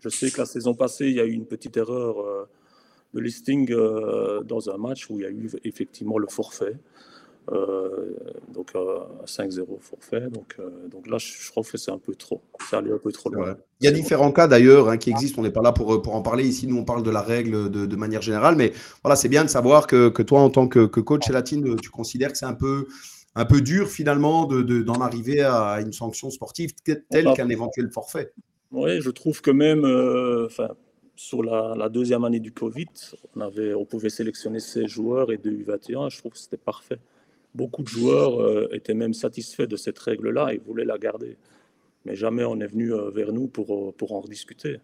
Je sais que la saison passée, il y a eu une petite erreur de listing euh, dans un match où il y a eu effectivement le forfait. Euh, donc 5-0 forfait. Donc, euh, donc là, je trouve que c'est un peu trop. Ça allait un peu trop loin. Il y a différents cas d'ailleurs hein, qui existent. On n'est pas là pour, pour en parler ici. Nous, on parle de la règle de, de manière générale. Mais voilà, c'est bien de savoir que, que, toi, en tant que, que coach latine, tu considères que c'est un peu, un peu dur finalement d'en de, d'en arriver à une sanction sportive telle qu'un éventuel forfait. Oui, je trouve que même, enfin, sur la, deuxième année du Covid, on, pouvait sélectionner 16 joueurs et de U21. Je trouve que c'était parfait. Beaucoup de joueurs euh, étaient même satisfaits de cette règle-là et voulaient la garder. Mais jamais on est venu euh, vers nous pour, euh, pour en rediscuter.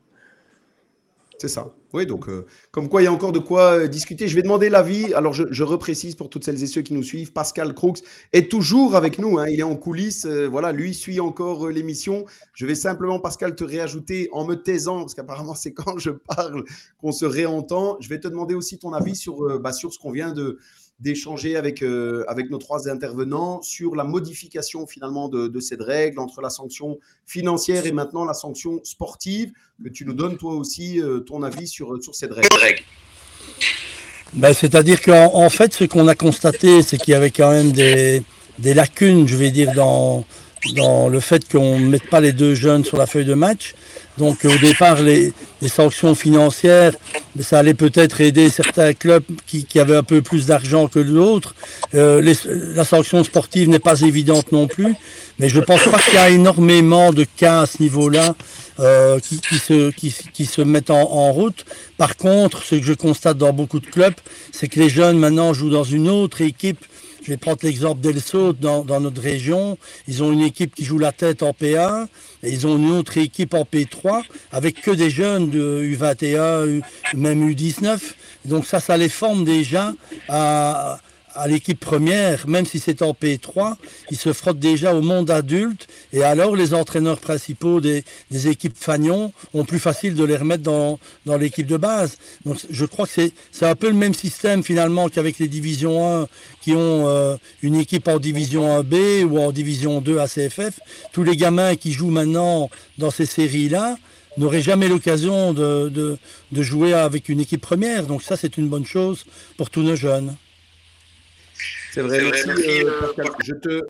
C'est ça. Oui, donc euh, comme quoi il y a encore de quoi euh, discuter. Je vais demander l'avis. Alors je, reprécise pour toutes celles et ceux qui nous suivent, Pascal Crooks est toujours avec nous. Hein. il est en coulisses. Euh, voilà, lui suit encore l'émission. Je vais simplement, Pascal, te réajouter en me taisant, parce qu'apparemment c'est quand je parle qu'on se réentend. Je vais te demander aussi ton avis sur, bah, sur ce qu'on vient de, d'échanger avec, euh, avec nos trois intervenants sur la modification finalement de, cette règle entre la sanction financière et maintenant la sanction sportive. Que tu nous donnes toi aussi euh, ton avis sur, sur cette règle. Ben, C'est-à-dire qu'en en fait, ce qu'on a constaté, c'est qu'il y avait quand même des, des, lacunes, je vais dire, dans, dans le fait qu'on ne mette pas les deux jeunes sur la feuille de match. Donc au départ, les, sanctions financières, ça allait peut-être aider certains clubs qui, avaient un peu plus d'argent que d'autres. Euh, la sanction sportive n'est pas évidente non plus, mais je ne pense pas qu'il y a énormément de cas à ce niveau-là euh, qui, se, qui, se mettent en, en, route. Par contre, ce que je constate dans beaucoup de clubs, c'est que les jeunes maintenant jouent dans une autre équipe je vais prendre l'exemple d'Elso dans, dans, notre région. Ils ont une équipe qui joue la tête en P1 et ils ont une autre équipe en P3 avec que des jeunes de U21, même U19. Donc ça, ça les forme déjà à, à l'équipe première, même si c'est en P3, ils se frottent déjà au monde adulte. Et alors, les entraîneurs principaux des, équipes Fagnon ont plus facile de les remettre dans, l'équipe de base. Donc, je crois que c'est un peu le même système finalement qu'avec les divisions 1 qui ont euh, une équipe en division 1B ou en division 2 à CFF. Tous les gamins qui jouent maintenant dans ces séries-là n'auraient jamais l'occasion de jouer avec une équipe première. Donc ça, c'est une bonne chose pour tous nos jeunes. C'est vrai, merci, euh, euh, Pascal. Je te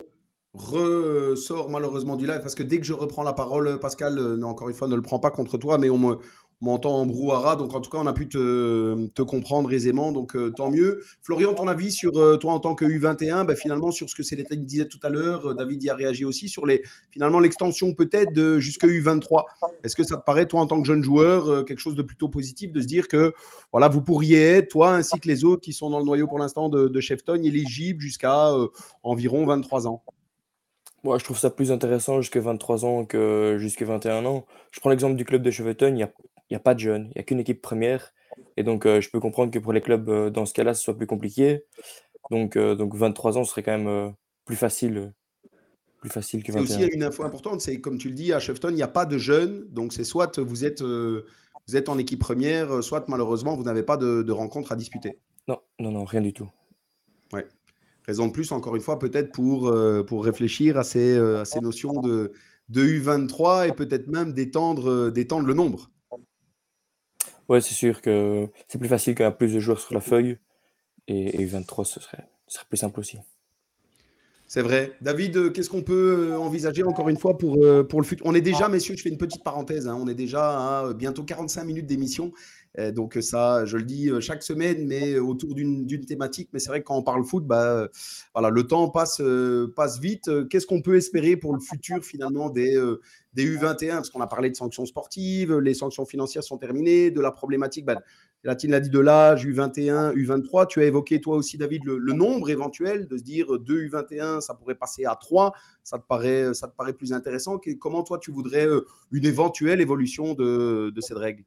ressors malheureusement du live parce que dès que je reprends la parole, Pascal, euh, encore une fois, ne le prends pas contre toi, mais on me, m'entend en brouhaha. Donc, en tout cas, on a pu te, comprendre aisément. Donc, euh, tant mieux. Florian, ton avis sur euh, toi en tant que U21, ben, finalement, sur ce que Cédric disait tout à l'heure, euh, David y a réagi aussi, sur les, finalement l'extension peut-être de jusqu'à U23. Est-ce que ça te paraît, toi, en tant que jeune joueur, quelque chose de plutôt positif de se dire que voilà, vous pourriez être, toi, ainsi que les autres qui sont dans le noyau pour l'instant de, de Shefton, éligibles jusqu'à environ 23 ans? Moi, je trouve ça plus intéressant jusqu'à 23 ans que jusqu'à 21 ans. Je prends l'exemple du club de Cheveton, il y a il n'y a pas de jeunes, il n'y a qu'une équipe première. Et donc, euh, je peux comprendre que pour les clubs, euh, dans ce cas-là, ce soit plus compliqué. Donc, euh, donc 23 ans serait quand même plus facile. Plus facile que 21. C'est aussi une info importante, c'est comme tu le dis, à Shefton, il n'y a pas de jeunes. Donc, c'est soit vous êtes, vous êtes en équipe première, soit malheureusement, vous n'avez pas de, de rencontre à disputer. Non, non, non, rien du tout. Ouais. Raison de plus, encore une fois, peut-être pour, pour réfléchir à ces, à ces notions de, de U23 et peut-être même d'étendre le nombre. Ouais, c'est sûr que c'est plus facile qu'il y ait plus de joueurs sur la feuille. Et, 23, ce serait, ce serait plus simple aussi. C'est vrai. David, euh, qu'est-ce qu'on peut euh, envisager encore une fois pour, euh, pour le futur? On est déjà, messieurs, je fais une petite parenthèse, hein, on est déjà à bientôt 45 minutes d'émission. Donc ça, je le dis chaque semaine, mais autour d'une thématique. Mais c'est vrai que quand on parle foot, bah, voilà, le temps passe, passe vite. Qu'est-ce qu'on peut espérer pour le futur finalement des, des U21 Parce qu'on a parlé de sanctions sportives, les sanctions financières sont terminées, de la problématique, bah, Latine l'a dit de l'âge, U21, U23. Tu as évoqué toi aussi, David, le, nombre éventuel, de se dire 2 U21, ça pourrait passer à 3. Ça te paraît, ça te paraît plus intéressant? Comment toi, tu voudrais une éventuelle évolution de, de cette règle?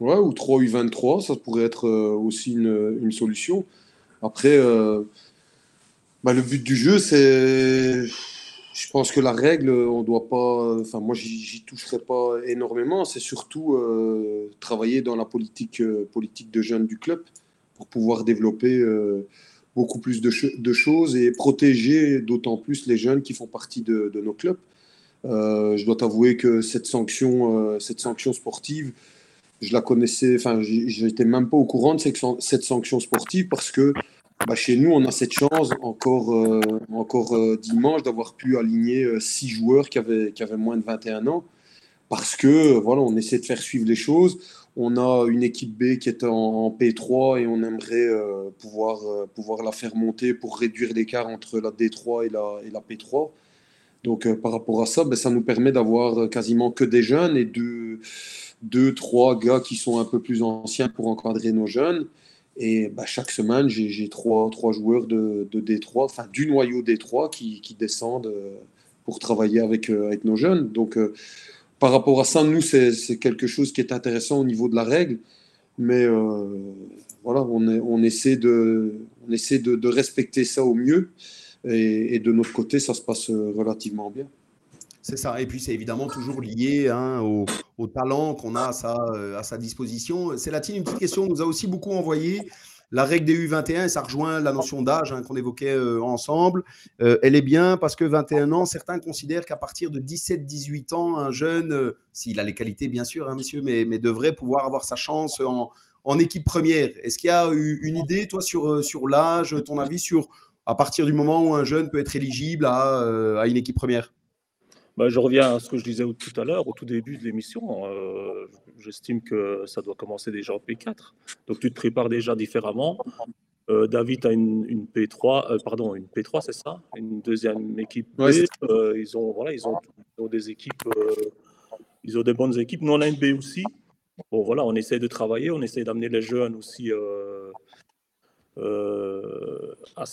Ouais, ou 3 U23, ça pourrait être euh, aussi une, solution. Après, euh, bah, le but du jeu, c'est. Je pense que la règle, on doit pas. Enfin, moi, j'y toucherai pas énormément. C'est surtout euh, travailler dans la politique, politique de jeunes du club pour pouvoir développer beaucoup plus de, de, choses et protéger d'autant plus les jeunes qui font partie de, de nos clubs. je dois t'avouer que cette sanction, cette sanction sportive, je la connaissais, enfin, j'étais même pas au courant de cette sanction sportive parce que bah, chez nous, on a cette chance encore, euh, encore euh, dimanche d'avoir pu aligner euh, six joueurs qui avaient, qui avaient moins de 21 ans parce que voilà, on essaie de faire suivre les choses. On a une équipe B qui est en, P3 et on aimerait pouvoir, pouvoir la faire monter pour réduire l'écart entre la D3 et la, et la P3. Donc par rapport à ça, ben, ça nous permet d'avoir quasiment que des jeunes et de deux, trois gars qui sont un peu plus anciens pour encadrer nos jeunes. Et bah, chaque semaine, j'ai trois, trois joueurs de, de, D3, enfin du noyau D3 qui, qui descendent euh, pour travailler avec, euh, avec nos jeunes. Donc, euh, par rapport à ça, nous, c'est quelque chose qui est intéressant au niveau de la règle. Mais euh, voilà, on, on, essaie, de, on essaie de, respecter ça au mieux. Et, de notre côté, ça se passe relativement bien. C'est ça. Et puis, c'est évidemment toujours lié hein, au, talent qu'on a à sa, à sa disposition. Célatine, une petite question, nous a aussi beaucoup envoyé la règle des U21, ça rejoint la notion d'âge hein, qu'on évoquait euh, ensemble. Euh, elle est bien parce que 21 ans, certains considèrent qu'à partir de 17-18 ans, un jeune, euh, s'il a les qualités bien sûr, hein, monsieur, mais, devrait pouvoir avoir sa chance en, équipe première. Est-ce qu'il y a une idée, toi, sur, sur l'âge, ton avis sur à partir du moment où un jeune peut être éligible à une équipe première bah, je reviens à ce que je disais tout à l'heure, au tout début de l'émission. Euh, j'estime que ça doit commencer déjà en P4. Donc tu te prépares déjà différemment. Euh, David a une, P3, euh, pardon, une P3, c'est ça? Une deuxième équipe B. ils, ont, voilà, ils, ont, des équipes, ils ont des bonnes équipes. Nous, on a une B aussi. Bon, voilà, on essaie de travailler, on essaie d'amener les jeunes aussi à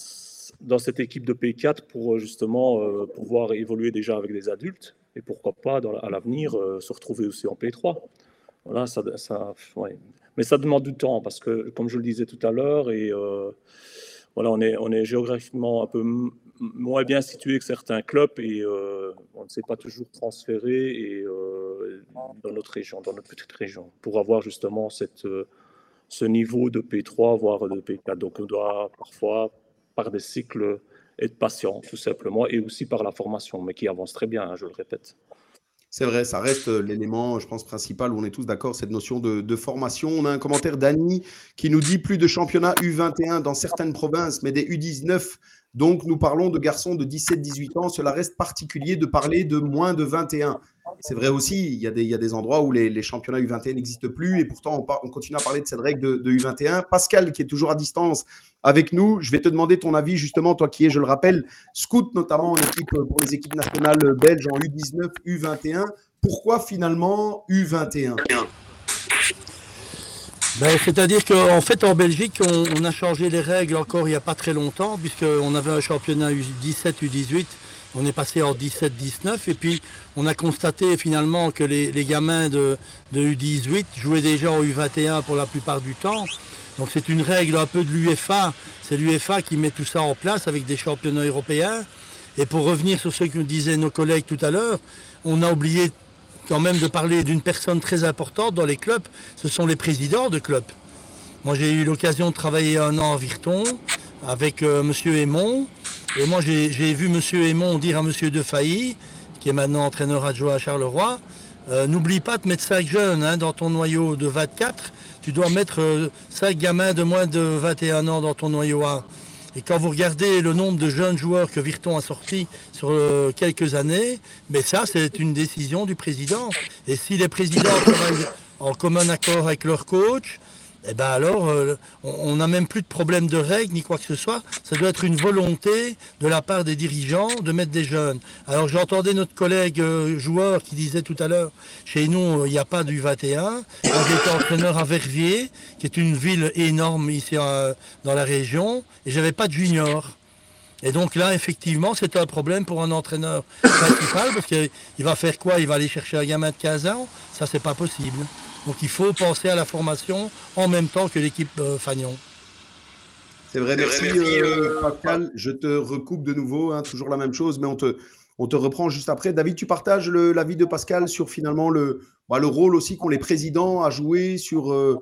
dans cette équipe de P4 pour euh, justement euh, pouvoir évoluer déjà avec des adultes et pourquoi pas à l'avenir euh, se retrouver aussi en P3. Voilà, ça Mais ça demande du temps parce que, comme je le disais tout à l'heure, et voilà, on est, on est géographiquement un peu moins bien situé que certains clubs et on ne s'est pas toujours transféré et, dans notre région, dans notre petite région, pour avoir justement cette, ce niveau de P3, voire de P4. Donc on doit parfois par des cycles et de patient, tout simplement, et aussi par la formation, mais qui avance très bien, hein, je le répète. C'est vrai, ça reste l'élément, je pense, principal où on est tous d'accord, cette notion de, formation. On a un commentaire d'Annie qui nous dit plus de championnats U21 dans certaines provinces, mais des U19 donc, nous parlons de garçons de 17-18 ans. Cela reste particulier de parler de moins de 21. C'est vrai aussi, il y, a des, endroits où les, championnats U21 n'existent plus et pourtant on, continue à parler de cette règle de, U21. Pascal, qui est toujours à distance avec nous, je vais te demander ton avis justement, toi qui es, je le rappelle, scout notamment en équipe pour les équipes nationales belges en U19, U21. Pourquoi finalement U21 ben, c'est-à-dire qu'en fait, en Belgique, on, a changé les règles encore il n'y a pas très longtemps, puisqu'on avait un championnat U17, U18, on est passé en 17-19, et puis on a constaté finalement que les, gamins de, U18 jouaient déjà en U21 pour la plupart du temps. Donc c'est une règle un peu de l'UEFA, c'est l'UEFA qui met tout ça en place avec des championnats européens. Et pour revenir sur ce que disaient nos collègues tout à l'heure, on a oublié quand même de parler d'une personne très importante dans les clubs, ce sont les présidents de clubs. Moi j'ai eu l'occasion de travailler un an à Virton avec M. Euh, Monsieur Aymon. Et moi j'ai vu M. Aymon dire à M. Defailly, qui est maintenant entraîneur adjoint à Charleroi, euh, n'oublie pas de mettre 5 jeunes hein, dans ton noyau de 24. Tu dois mettre 5 euh, gamins de moins de 21 ans dans ton noyau 1. Et quand vous regardez le nombre de jeunes joueurs que Virton a sortis sur euh, quelques années, mais ça, c'est une décision du président. Et si les présidents travaillent en commun accord avec leur coach, eh ben alors, euh, on n'a même plus de problème de règles ni quoi que ce soit. Ça doit être une volonté de la part des dirigeants de mettre des jeunes. Alors j'entendais notre collègue euh, joueur qui disait tout à l'heure, chez nous, euh, il n'y a pas du 21. J'étais entraîneur à Verviers, qui est une ville énorme ici dans la région, et j'avais pas de junior. Et donc là, effectivement, c'est un problème pour un entraîneur principal, parce qu'il va faire quoi? Il va aller chercher un gamin de 15 ans Ça, c'est pas possible. Donc il faut penser à la formation en même temps que l'équipe euh, Fagnon. C'est vrai, merci, euh, Pascal. Je te recoupe de nouveau, hein, toujours la même chose, mais on te, on te reprend juste après. David, tu partages l'avis de Pascal sur finalement le, bah, le rôle aussi qu'ont les présidents à jouer sur, euh,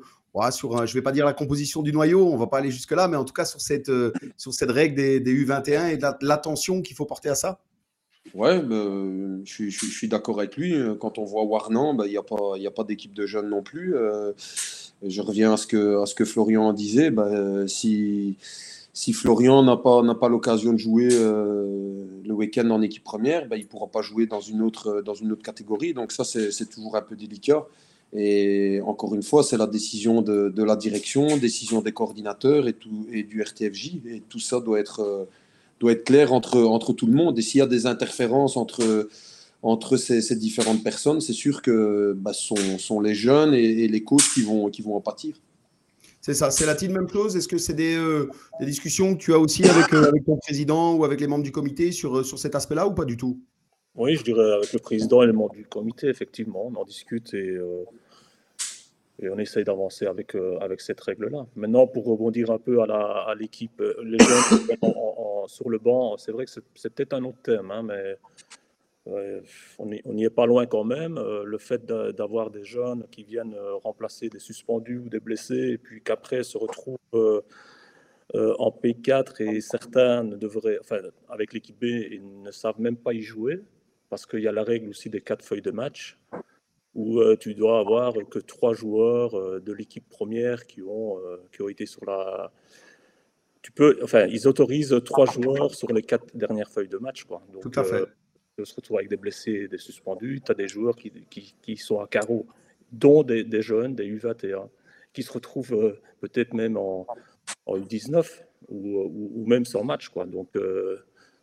sur je ne vais pas dire la composition du noyau, on ne va pas aller jusque-là, mais en tout cas sur cette, sur cette règle des, des U21 et l'attention qu'il faut porter à ça Ouais, ben, je, suis d'accord avec lui. Quand on voit Warnan, ben, il n'y a pas, pas d'équipe de jeunes non plus. Euh, je reviens à ce que, à ce que Florian disait. Ben, si, si Florian n'a pas, pas l'occasion de jouer euh, le week-end en équipe première, ben, il ne pourra pas jouer dans une autre, dans une autre catégorie. Donc ça, c'est, toujours un peu délicat. Et encore une fois, c'est la décision de, de, la direction, décision des coordinateurs et, tout, et du RTFJ. Et tout ça doit être euh, doit être clair entre, entre tout le monde. Et s'il y a des interférences entre, entre ces, différentes personnes, c'est sûr que bah, sont, sont, les jeunes et, les coachs qui vont, qui vont en pâtir. C'est ça. C'est la même chose Est-ce que c'est des, euh, des, discussions que tu as aussi avec, euh, avec, ton président ou avec les membres du comité sur, sur cet aspect-là ou pas du tout? Oui, je dirais avec le président et le membre du comité, effectivement, on en discute et, euh, et on essaye d'avancer avec, euh, avec cette règle-là. Maintenant, pour rebondir un peu à l'équipe, euh, les gens sur le banc, c'est vrai que c'est peut-être un autre thème, hein, mais on n'y est pas loin quand même. le fait d'avoir des jeunes qui viennent remplacer des suspendus ou des blessés et puis qu'après se retrouvent en P4 et certains ne devraient, enfin, avec l'équipe B, ils ne savent même pas y jouer parce qu'il y a la règle aussi des quatre feuilles de match, où euh, tu dois avoir que trois joueurs euh, de l'équipe première qui ont, euh, qui ont été sur la. Tu peux, enfin, ils autorisent trois joueurs sur les quatre dernières feuilles de match. Quoi. Donc, Tout à fait. tu se retrouves avec des blessés et des suspendus. Tu as des joueurs qui, qui, qui, sont à carreau, dont des, des, jeunes, des U21, qui se retrouvent peut-être même en, en U19 ou, ou, ou, même sans match. Quoi. Donc,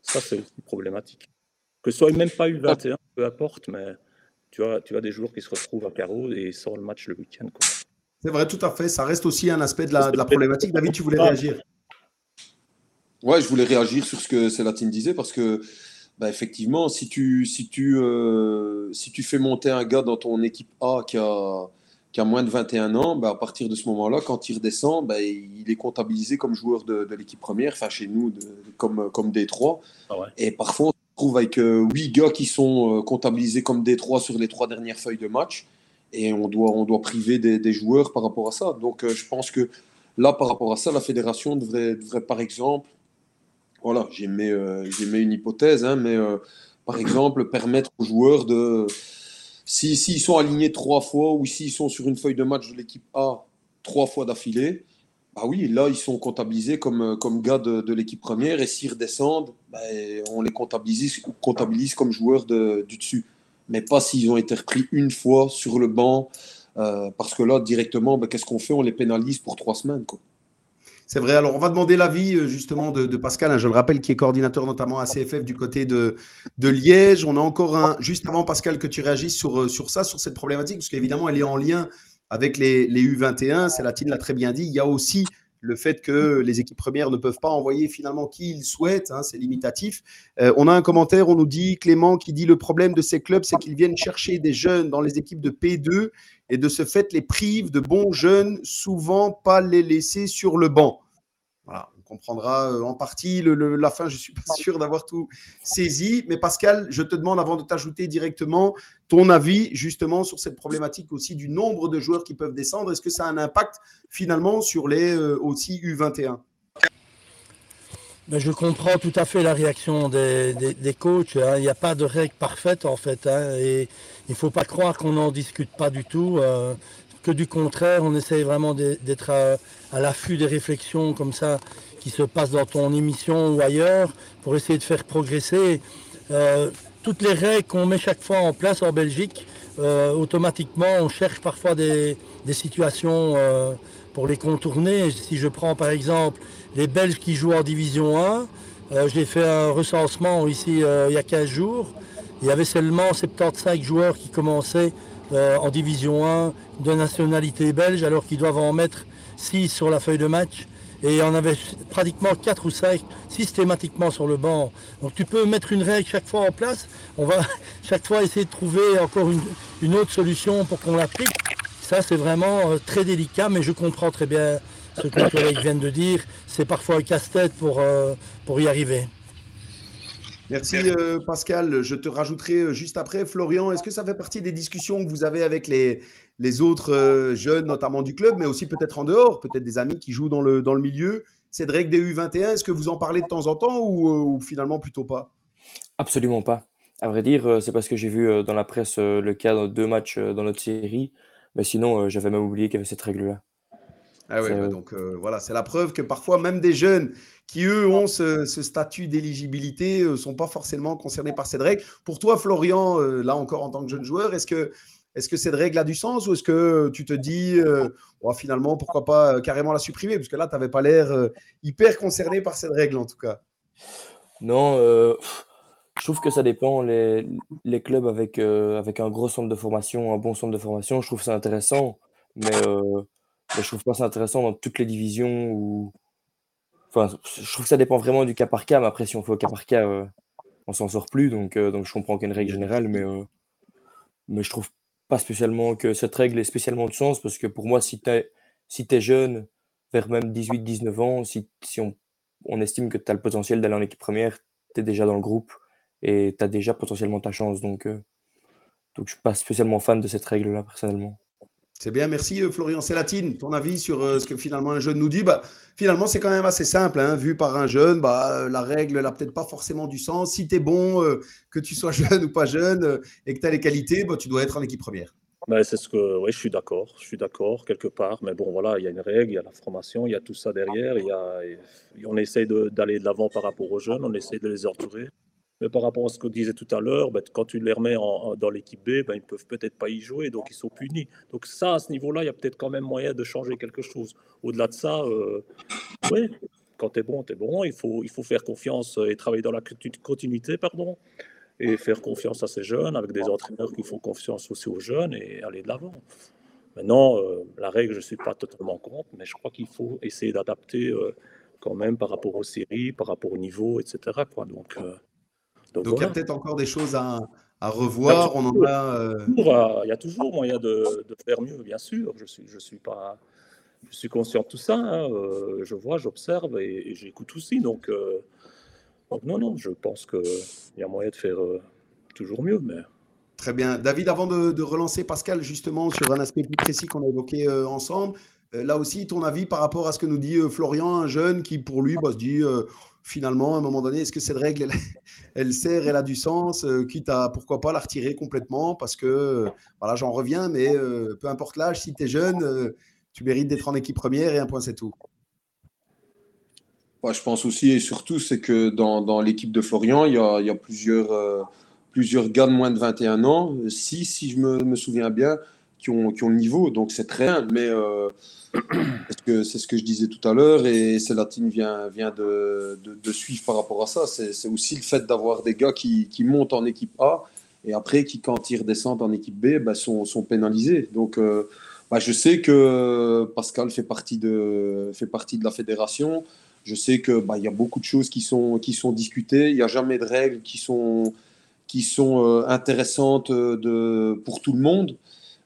ça, c'est problématique que ce soit même pas U21, peu importe, mais tu as, tu as des joueurs qui se retrouvent à carreau et sortent le match le week-end. C'est vrai, tout à fait. Ça reste aussi un aspect de la, de la problématique. David, tu voulais réagir Ouais, je voulais réagir sur ce que Célatine disait parce que, bah, effectivement, si tu, si, tu, euh, si tu fais monter un gars dans ton équipe A qui a, qui a moins de 21 ans, bah, à partir de ce moment-là, quand il redescend, bah, il est comptabilisé comme joueur de, de l'équipe première, enfin chez nous, de, comme, comme D3. Ah ouais. Et parfois, trouve avec euh, huit gars qui sont euh, comptabilisés comme des trois sur les trois dernières feuilles de match. Et on doit, on doit priver des, joueurs par rapport à ça. Donc euh, je pense que là, par rapport à ça, la fédération devrait, devrait par exemple, voilà, j'ai mis, une hypothèse, hein, mais par exemple, permettre aux joueurs de. S'ils si, sont alignés trois fois ou s'ils sont sur une feuille de match de l'équipe A trois fois d'affilée, ah oui, là, ils sont comptabilisés comme, euh, comme gars de, l'équipe première et s'ils redescendent, ben, on les comptabilise, comptabilise comme joueurs de, du dessus. Mais pas s'ils ont été repris une fois sur le banc, euh, parce que là, directement, ben, qu'est-ce qu'on fait? On les pénalise pour trois semaines. C'est vrai. Alors, on va demander l'avis euh, justement de, Pascal, hein, je le rappelle, qui est coordinateur notamment à CFF du côté de, de Liège. On a encore un, juste avant, Pascal, que tu réagisses sur, sur ça, sur cette problématique, parce qu'évidemment, elle est en lien avec les, les U21, Célatine l'a très bien dit, il y a aussi le fait que les équipes premières ne peuvent pas envoyer finalement qui ils souhaitent, hein, c'est limitatif. Euh, on a un commentaire, on nous dit Clément qui dit le problème de ces clubs, c'est qu'ils viennent chercher des jeunes dans les équipes de P2 et de ce fait les privent de bons jeunes, souvent pas les laisser sur le banc. Comprendra euh, en partie la fin. Je ne suis pas sûr d'avoir tout saisi. Mais Pascal, je te demande, avant de t'ajouter directement, ton avis justement sur cette problématique aussi du nombre de joueurs qui peuvent descendre. Est-ce que ça a un impact finalement sur les euh, aussi U21 ben, je comprends tout à fait la réaction des, coachs. Hein. Il n'y a pas de règle parfaite en fait. Hein. et il ne faut pas croire qu'on n'en discute pas du tout. Euh, que du contraire, on essaye vraiment d'être à, à l'affût des réflexions comme ça se passe dans ton émission ou ailleurs pour essayer de faire progresser. Euh, toutes les règles qu'on met chaque fois en place en Belgique, euh, automatiquement, on cherche parfois des, situations euh, pour les contourner. Si je prends par exemple les Belges qui jouent en Division 1, j'ai fait un recensement ici il y a 15 jours. Il y avait seulement 75 joueurs qui commençaient en Division 1 de nationalité belge, alors qu'ils doivent en mettre 6 sur la feuille de match et on avait pratiquement 4 ou 5 systématiquement sur le banc. Donc tu peux mettre une règle chaque fois en place, on va chaque fois essayer de trouver encore une, autre solution pour qu'on l'applique. Ça c'est vraiment euh, très délicat, mais je comprends très bien ce que les collègues viennent de dire. C'est parfois un casse-tête pour, euh, y arriver. Merci euh, Pascal. Je te rajouterai juste après. Florian, est-ce que ça fait partie des discussions que vous avez avec les, les autres euh, jeunes, notamment du club, mais aussi peut-être en dehors, peut-être des amis qui jouent dans le, dans le milieu. Cédric des U21, est-ce que vous en parlez de temps en temps ou, euh, finalement plutôt pas? Absolument pas. À vrai dire, euh, c'est parce que j'ai vu dans la presse le cas de deux matchs dans notre série, mais sinon, j'avais même oublié qu'il y avait cette règle-là. Ah oui, bah donc voilà, c'est la preuve que parfois même des jeunes qui eux ont ce, statut d'éligibilité ne sont pas forcément concernés par cette règle. Pour toi, Florian, là encore en tant que jeune joueur, est-ce que est-ce que cette règle a du sens ou est-ce que tu te dis, euh, finalement, pourquoi pas euh, carrément la supprimer? Parce que là, tu n'avais pas l'air euh, hyper concerné par cette règle, en tout cas. Non, je trouve que ça dépend. Les, clubs avec, avec un gros centre de formation, un bon centre de formation, je trouve ça intéressant. Mais, mais je trouve pas ça intéressant dans toutes les divisions. Enfin, je trouve que ça dépend vraiment du cas par cas. Mais après, si on fait au cas par cas, on s'en sort plus. Donc, donc je comprends qu'il y a une règle générale, mais, mais je trouve pas spécialement que cette règle ait spécialement de sens parce que pour moi, si tu es, si jeune, vers même 18-19 ans, si, si on, estime que tu le potentiel d'aller en équipe première, tu es déjà dans le groupe et tu déjà potentiellement ta chance. Donc, donc je ne suis pas spécialement fan de cette règle-là personnellement. C'est bien, merci euh, Florian Sélatine. Ton avis sur euh, ce que finalement un jeune nous dit? Bah, Finalement, c'est quand même assez simple. Hein. Vu par un jeune, bah, euh, la règle n'a peut-être pas forcément du sens. Si tu es bon, que tu sois jeune ou pas jeune, et que tu as les qualités, bah, tu dois être en équipe première. Ben, je suis d'accord, je suis d'accord quelque part, mais bon, voilà, il y a une règle, il y a la formation, il y a tout ça derrière, il y a, on essaie d'aller de l'avant par rapport aux jeunes, on essaie de les entourer. Mais par rapport à ce que disait tout à l'heure, ben, quand tu les remets dans l'équipe B, ben, ils ne peuvent peut-être pas y jouer, donc ils sont punis. Donc ça, à ce niveau-là, il y a peut-être quand même moyen de changer quelque chose. Au-delà de ça, euh, quand tu es bon, tu es bon. Il faut, il faut faire confiance et travailler dans la continuité, pardon, et faire confiance à ces jeunes, avec des entraîneurs qui font confiance aussi aux jeunes et aller de l'avant. Maintenant, euh, la règle, je ne suis pas totalement contre, mais je crois qu'il faut essayer d'adapter euh, quand même par rapport aux séries, par rapport au niveau, etc. Donc, donc, il y a peut-être encore des choses à, revoir. Il y, on a... il y a toujours moyen de, faire mieux, bien sûr. Je suis, je suis pas, je suis conscient de tout ça. Hein. Euh, je vois, j'observe et, j'écoute aussi. Donc, euh, donc, non, non, je pense qu'il y a moyen de faire euh, toujours mieux. Mais... Très bien. David, avant de, relancer Pascal justement sur un aspect plus précis qu'on a évoqué ensemble, là aussi, ton avis par rapport à ce que nous dit Florian, un jeune qui pour lui bah, se dit finalement, à un moment donné, est-ce que cette règle, elle, sert, elle a du sens, euh, quitte à, pourquoi pas, la retirer complètement Parce que, euh, voilà, j'en reviens, mais euh, peu importe l'âge, si tu es jeune, tu mérites d'être en équipe première et un point, c'est tout. je pense aussi, et surtout, c'est que dans, l'équipe de Florian, il y a, plusieurs, plusieurs gars de moins de 21 ans, si, si je me souviens bien, qui ont, qui ont, le niveau, donc c'est très bien, mais que c'est ce que je disais tout à l'heure et Célatine vient, vient de, de, suivre par rapport à ça. C'est aussi le fait d'avoir des gars qui, qui, montent en équipe A et après qui, quand ils redescendent en équipe B, bah, sont, sont, pénalisés. Donc, euh, bah, je sais que Pascal fait partie de, fait partie de la fédération. Je sais qu'il bah, y a beaucoup de choses qui sont, qui sont discutées. Il n'y a jamais de règles qui sont, qui sont euh, intéressantes de, pour tout le monde.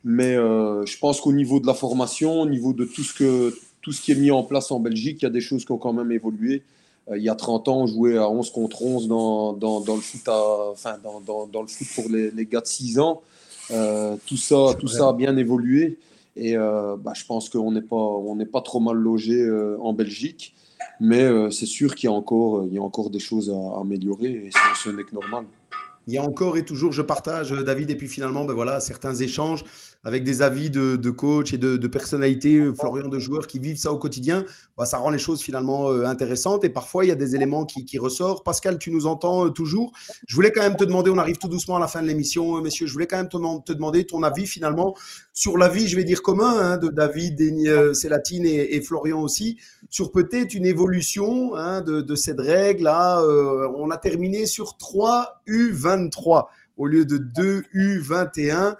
Mais euh, je pense qu'au niveau de la formation, au niveau de tout ce, que, tout ce qui est mis en place en Belgique, il y a des choses qui ont quand même évolué. Euh, il y a 30 ans, on jouait à 11 contre 11 dans, dans, dans le, foot enfin, dans, dans, le foot pour les, les, gars de 6 ans. Euh, tout ça, tout ça a bien évolué. Et bah, je pense qu'on n'est pas, pas trop mal logé en Belgique. Mais c'est sûr qu'il y, a encore, il y a encore des choses à, améliorer et ce n'est que normal. Il y a encore et toujours, je partage, David, et puis finalement, ben voilà, certains échanges avec des avis de, de coach et de, personnalités, euh, Florian, de joueurs qui vivent ça au quotidien, bah, ça rend les choses finalement euh, intéressantes. Et parfois, il y a des éléments qui, ressortent. Pascal, tu nous entends euh, toujours. Je voulais quand même te demander, on arrive tout doucement à la fin de l'émission, messieurs, je voulais quand même te, demander ton avis finalement sur l'avis, je vais dire commun, hein, de David, Célatine et, et, Florian aussi, sur peut-être une évolution hein, de, de, cette règle-là. on a terminé sur 3 U23 au lieu de 2 U21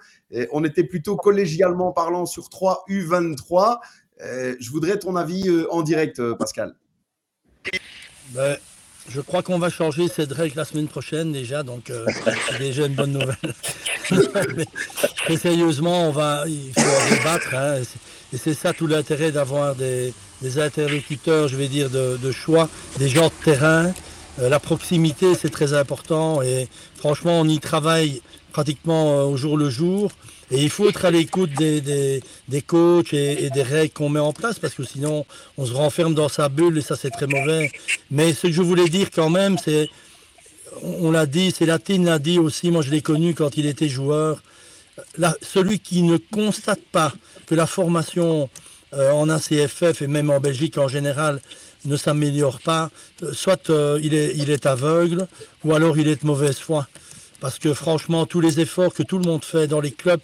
on était plutôt collégialement parlant sur 3 U23. Euh, je voudrais ton avis euh, en direct, euh, Pascal. Ben, je crois qu'on va changer cette règle la semaine prochaine déjà, donc c'est déjà une bonne nouvelle. mais, sérieusement, on va, il faut débattre. Hein, et c'est ça tout l'intérêt d'avoir des, interlocuteurs, je vais dire, de, choix, des gens de terrain. la proximité, c'est très important et franchement, on y travaille pratiquement au jour le jour. Et il faut être à l'écoute des, des, coachs et, des règles qu'on met en place parce que sinon on se renferme dans sa bulle et ça c'est très mauvais. Mais ce que je voulais dire quand même, c'est, on l'a dit, c'est Latine l'a dit aussi, moi je l'ai connu quand il était joueur. celui qui ne constate pas que la formation euh, en ACFF et même en Belgique en général ne s'améliore pas, euh, soit euh, il, est, il est aveugle ou alors il est de mauvaise foi. Parce que franchement, tous les efforts que tout le monde fait dans les clubs,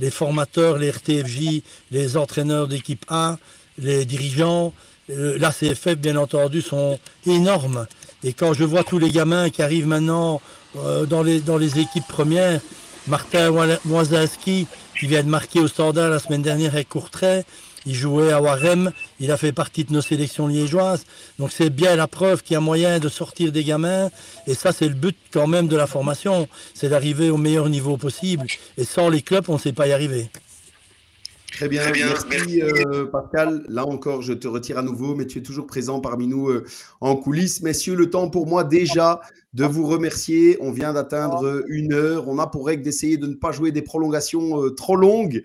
les formateurs, les RTFJ, les entraîneurs d'équipe A, les dirigeants, euh, la CFF bien entendu, sont énormes. Et quand je vois tous les gamins qui arrivent maintenant euh, dans, les, équipes premières, Martin Moisinski, qui vient de marquer au standard la semaine dernière avec Courtrai, il jouait à Warem, il a fait partie de nos sélections liégeoises. Donc c'est bien la preuve qu'il y a moyen de sortir des gamins. Et ça, c'est le but quand même de la formation, c'est d'arriver au meilleur niveau possible. Et sans les clubs, on ne sait pas y arriver. Très bien, merci, euh, Pascal. Là encore, je te retire à nouveau, mais tu es toujours présent parmi nous euh, en coulisses. Messieurs, le temps pour moi déjà de vous remercier. On vient d'atteindre une heure. On a pour règle d'essayer de ne pas jouer des prolongations euh, trop longues.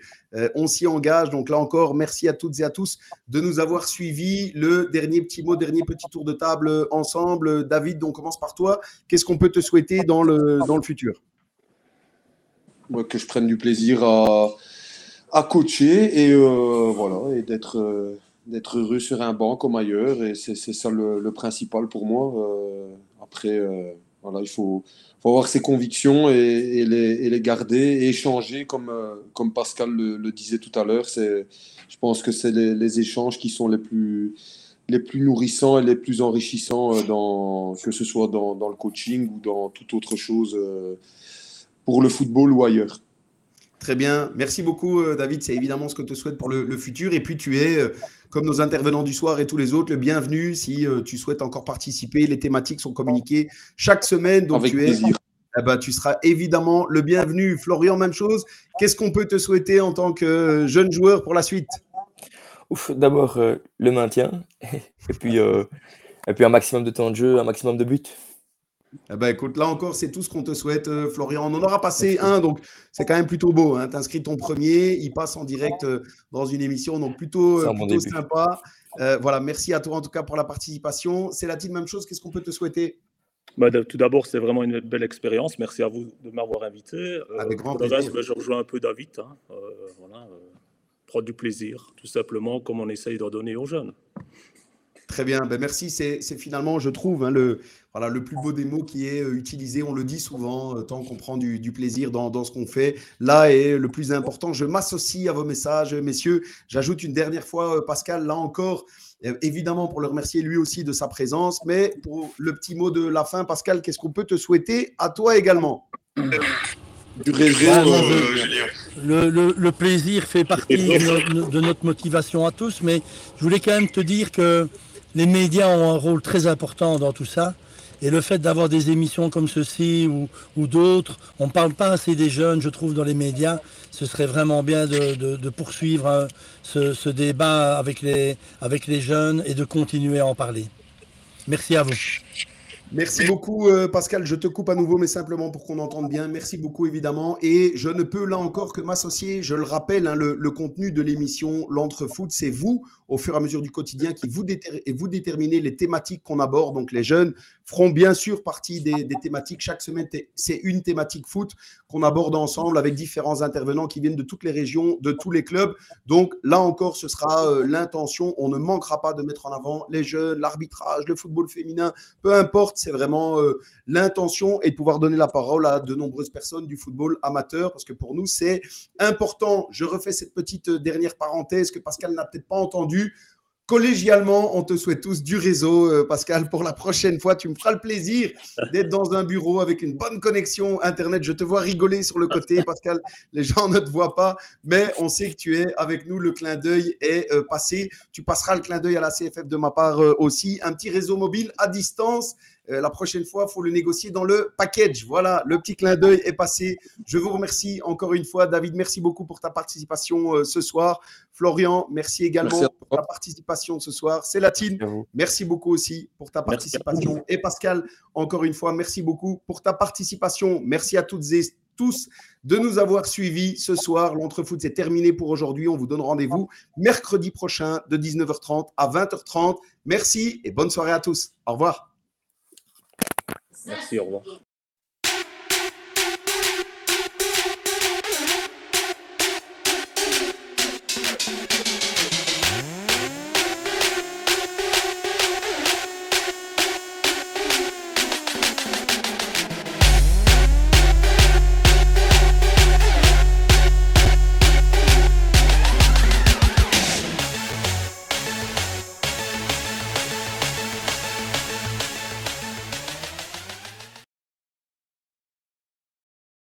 on s'y engage. Donc là encore, merci à toutes et à tous de nous avoir suivis. Le dernier petit mot, dernier petit tour de table ensemble. David, on commence par toi. Qu'est-ce qu'on peut te souhaiter dans le, dans le futur? Que je prenne du plaisir à à coacher et euh, voilà et d'être euh, d'être heureux sur un banc comme ailleurs et c'est ça le, principal pour moi. Euh, après voilà il faut, faut, avoir ses convictions et, les, et, les, garder et échanger comme comme Pascal le, disait tout à l'heure. C'est je pense que c'est les, les, échanges qui sont les plus les plus nourrissants et les plus enrichissants dans que ce soit dans, dans le coaching ou dans toute autre chose pour le football ou ailleurs. Très bien. Merci beaucoup, euh, David. C'est évidemment ce que te souhaite pour le, futur. Et puis, tu es, euh, comme nos intervenants du soir et tous les autres, le bienvenu si euh, tu souhaites encore participer. Les thématiques sont communiquées chaque semaine. Donc, tu, es, eh ben, tu seras évidemment le bienvenu. Florian, même chose. Qu'est-ce qu'on peut te souhaiter en tant que jeune joueur pour la suite? D'abord, le maintien. et, puis, et puis, un maximum de temps de jeu, un maximum de buts. Eh ben, écoute, là encore, c'est tout ce qu'on te souhaite, euh, Florian. On en aura passé un, donc c'est quand même plutôt beau. Hein. Tu inscris ton premier, il passe en direct euh, dans une émission, donc plutôt, euh, sympa. voilà, merci à toi en tout cas pour la participation. C'est la même chose, qu'est-ce qu'on peut te souhaiter? Bah, tout d'abord, c'est vraiment une belle expérience. Merci à vous de m'avoir invité. Avec grand plaisir. Bah, je rejoins un peu David. Hein. voilà, prendre du plaisir, tout simplement, comme on essaye de donner aux jeunes. Très bien, ben merci. C'est finalement, je trouve, hein, le, voilà, le plus beau des mots qui est euh, utilisé. On le dit souvent, euh, tant qu'on prend du, plaisir dans, dans ce qu'on fait. Là est le plus important. Je m'associe à vos messages, messieurs. J'ajoute une dernière fois, euh, Pascal, là encore, évidemment pour le remercier lui aussi de sa présence. Mais pour le petit mot de la fin, Pascal, qu'est-ce qu'on peut te souhaiter à toi également? Du réseau, le, le, le, plaisir fait partie de, de notre motivation à tous, mais je voulais quand même te dire que les médias ont un rôle très important dans tout ça. Et le fait d'avoir des émissions comme ceci ou, d'autres, on ne parle pas assez des jeunes, je trouve, dans les médias. Ce serait vraiment bien de, poursuivre hein, ce, débat avec les jeunes et de continuer à en parler. Merci à vous. Merci beaucoup, euh, Pascal. Je te coupe à nouveau, mais simplement pour qu'on entende bien. Merci beaucoup, évidemment. Et je ne peux là encore que m'associer. Je le rappelle, hein, le, contenu de l'émission L'Entre-Foot, c'est vous, au fur et à mesure du quotidien, qui vous, et vous déterminez les thématiques qu'on aborde. Donc, les jeunes feront bien sûr partie des, thématiques. Chaque semaine, c'est une thématique foot qu'on aborde ensemble avec différents intervenants qui viennent de toutes les régions, de tous les clubs. Donc, là encore, ce sera euh, l'intention. On ne manquera pas de mettre en avant les jeunes, l'arbitrage, le football féminin, peu importe c'est vraiment euh, l'intention et de pouvoir donner la parole à de nombreuses personnes du football amateur, parce que pour nous, c'est important. Je refais cette petite euh, dernière parenthèse que Pascal n'a peut-être pas entendue. Collégialement, on te souhaite tous du réseau, euh, Pascal. Pour la prochaine fois, tu me feras le plaisir d'être dans un bureau avec une bonne connexion Internet. Je te vois rigoler sur le côté, Pascal. Les gens ne te voient pas, mais on sait que tu es avec nous. Le clin d'œil est passé. Tu passeras le clin d'œil à la CFF de ma part aussi. Un petit réseau mobile à distance euh, la prochaine fois, il faut le négocier dans le package. Voilà, le petit clin d'œil est passé. Je vous remercie encore une fois. David, merci beaucoup pour ta participation euh, ce soir. Florian, merci également pour ta participation ce soir. Célatine, merci beaucoup aussi pour ta participation. Et Pascal, encore une fois, merci beaucoup pour ta participation. Merci à toutes et tous de nous avoir suivis ce soir. L'entrefoot, c'est terminé pour aujourd'hui. On vous donne rendez-vous mercredi prochain de 19h30 à 20h30. Merci et bonne soirée à tous. Au revoir. Merci, au revoir.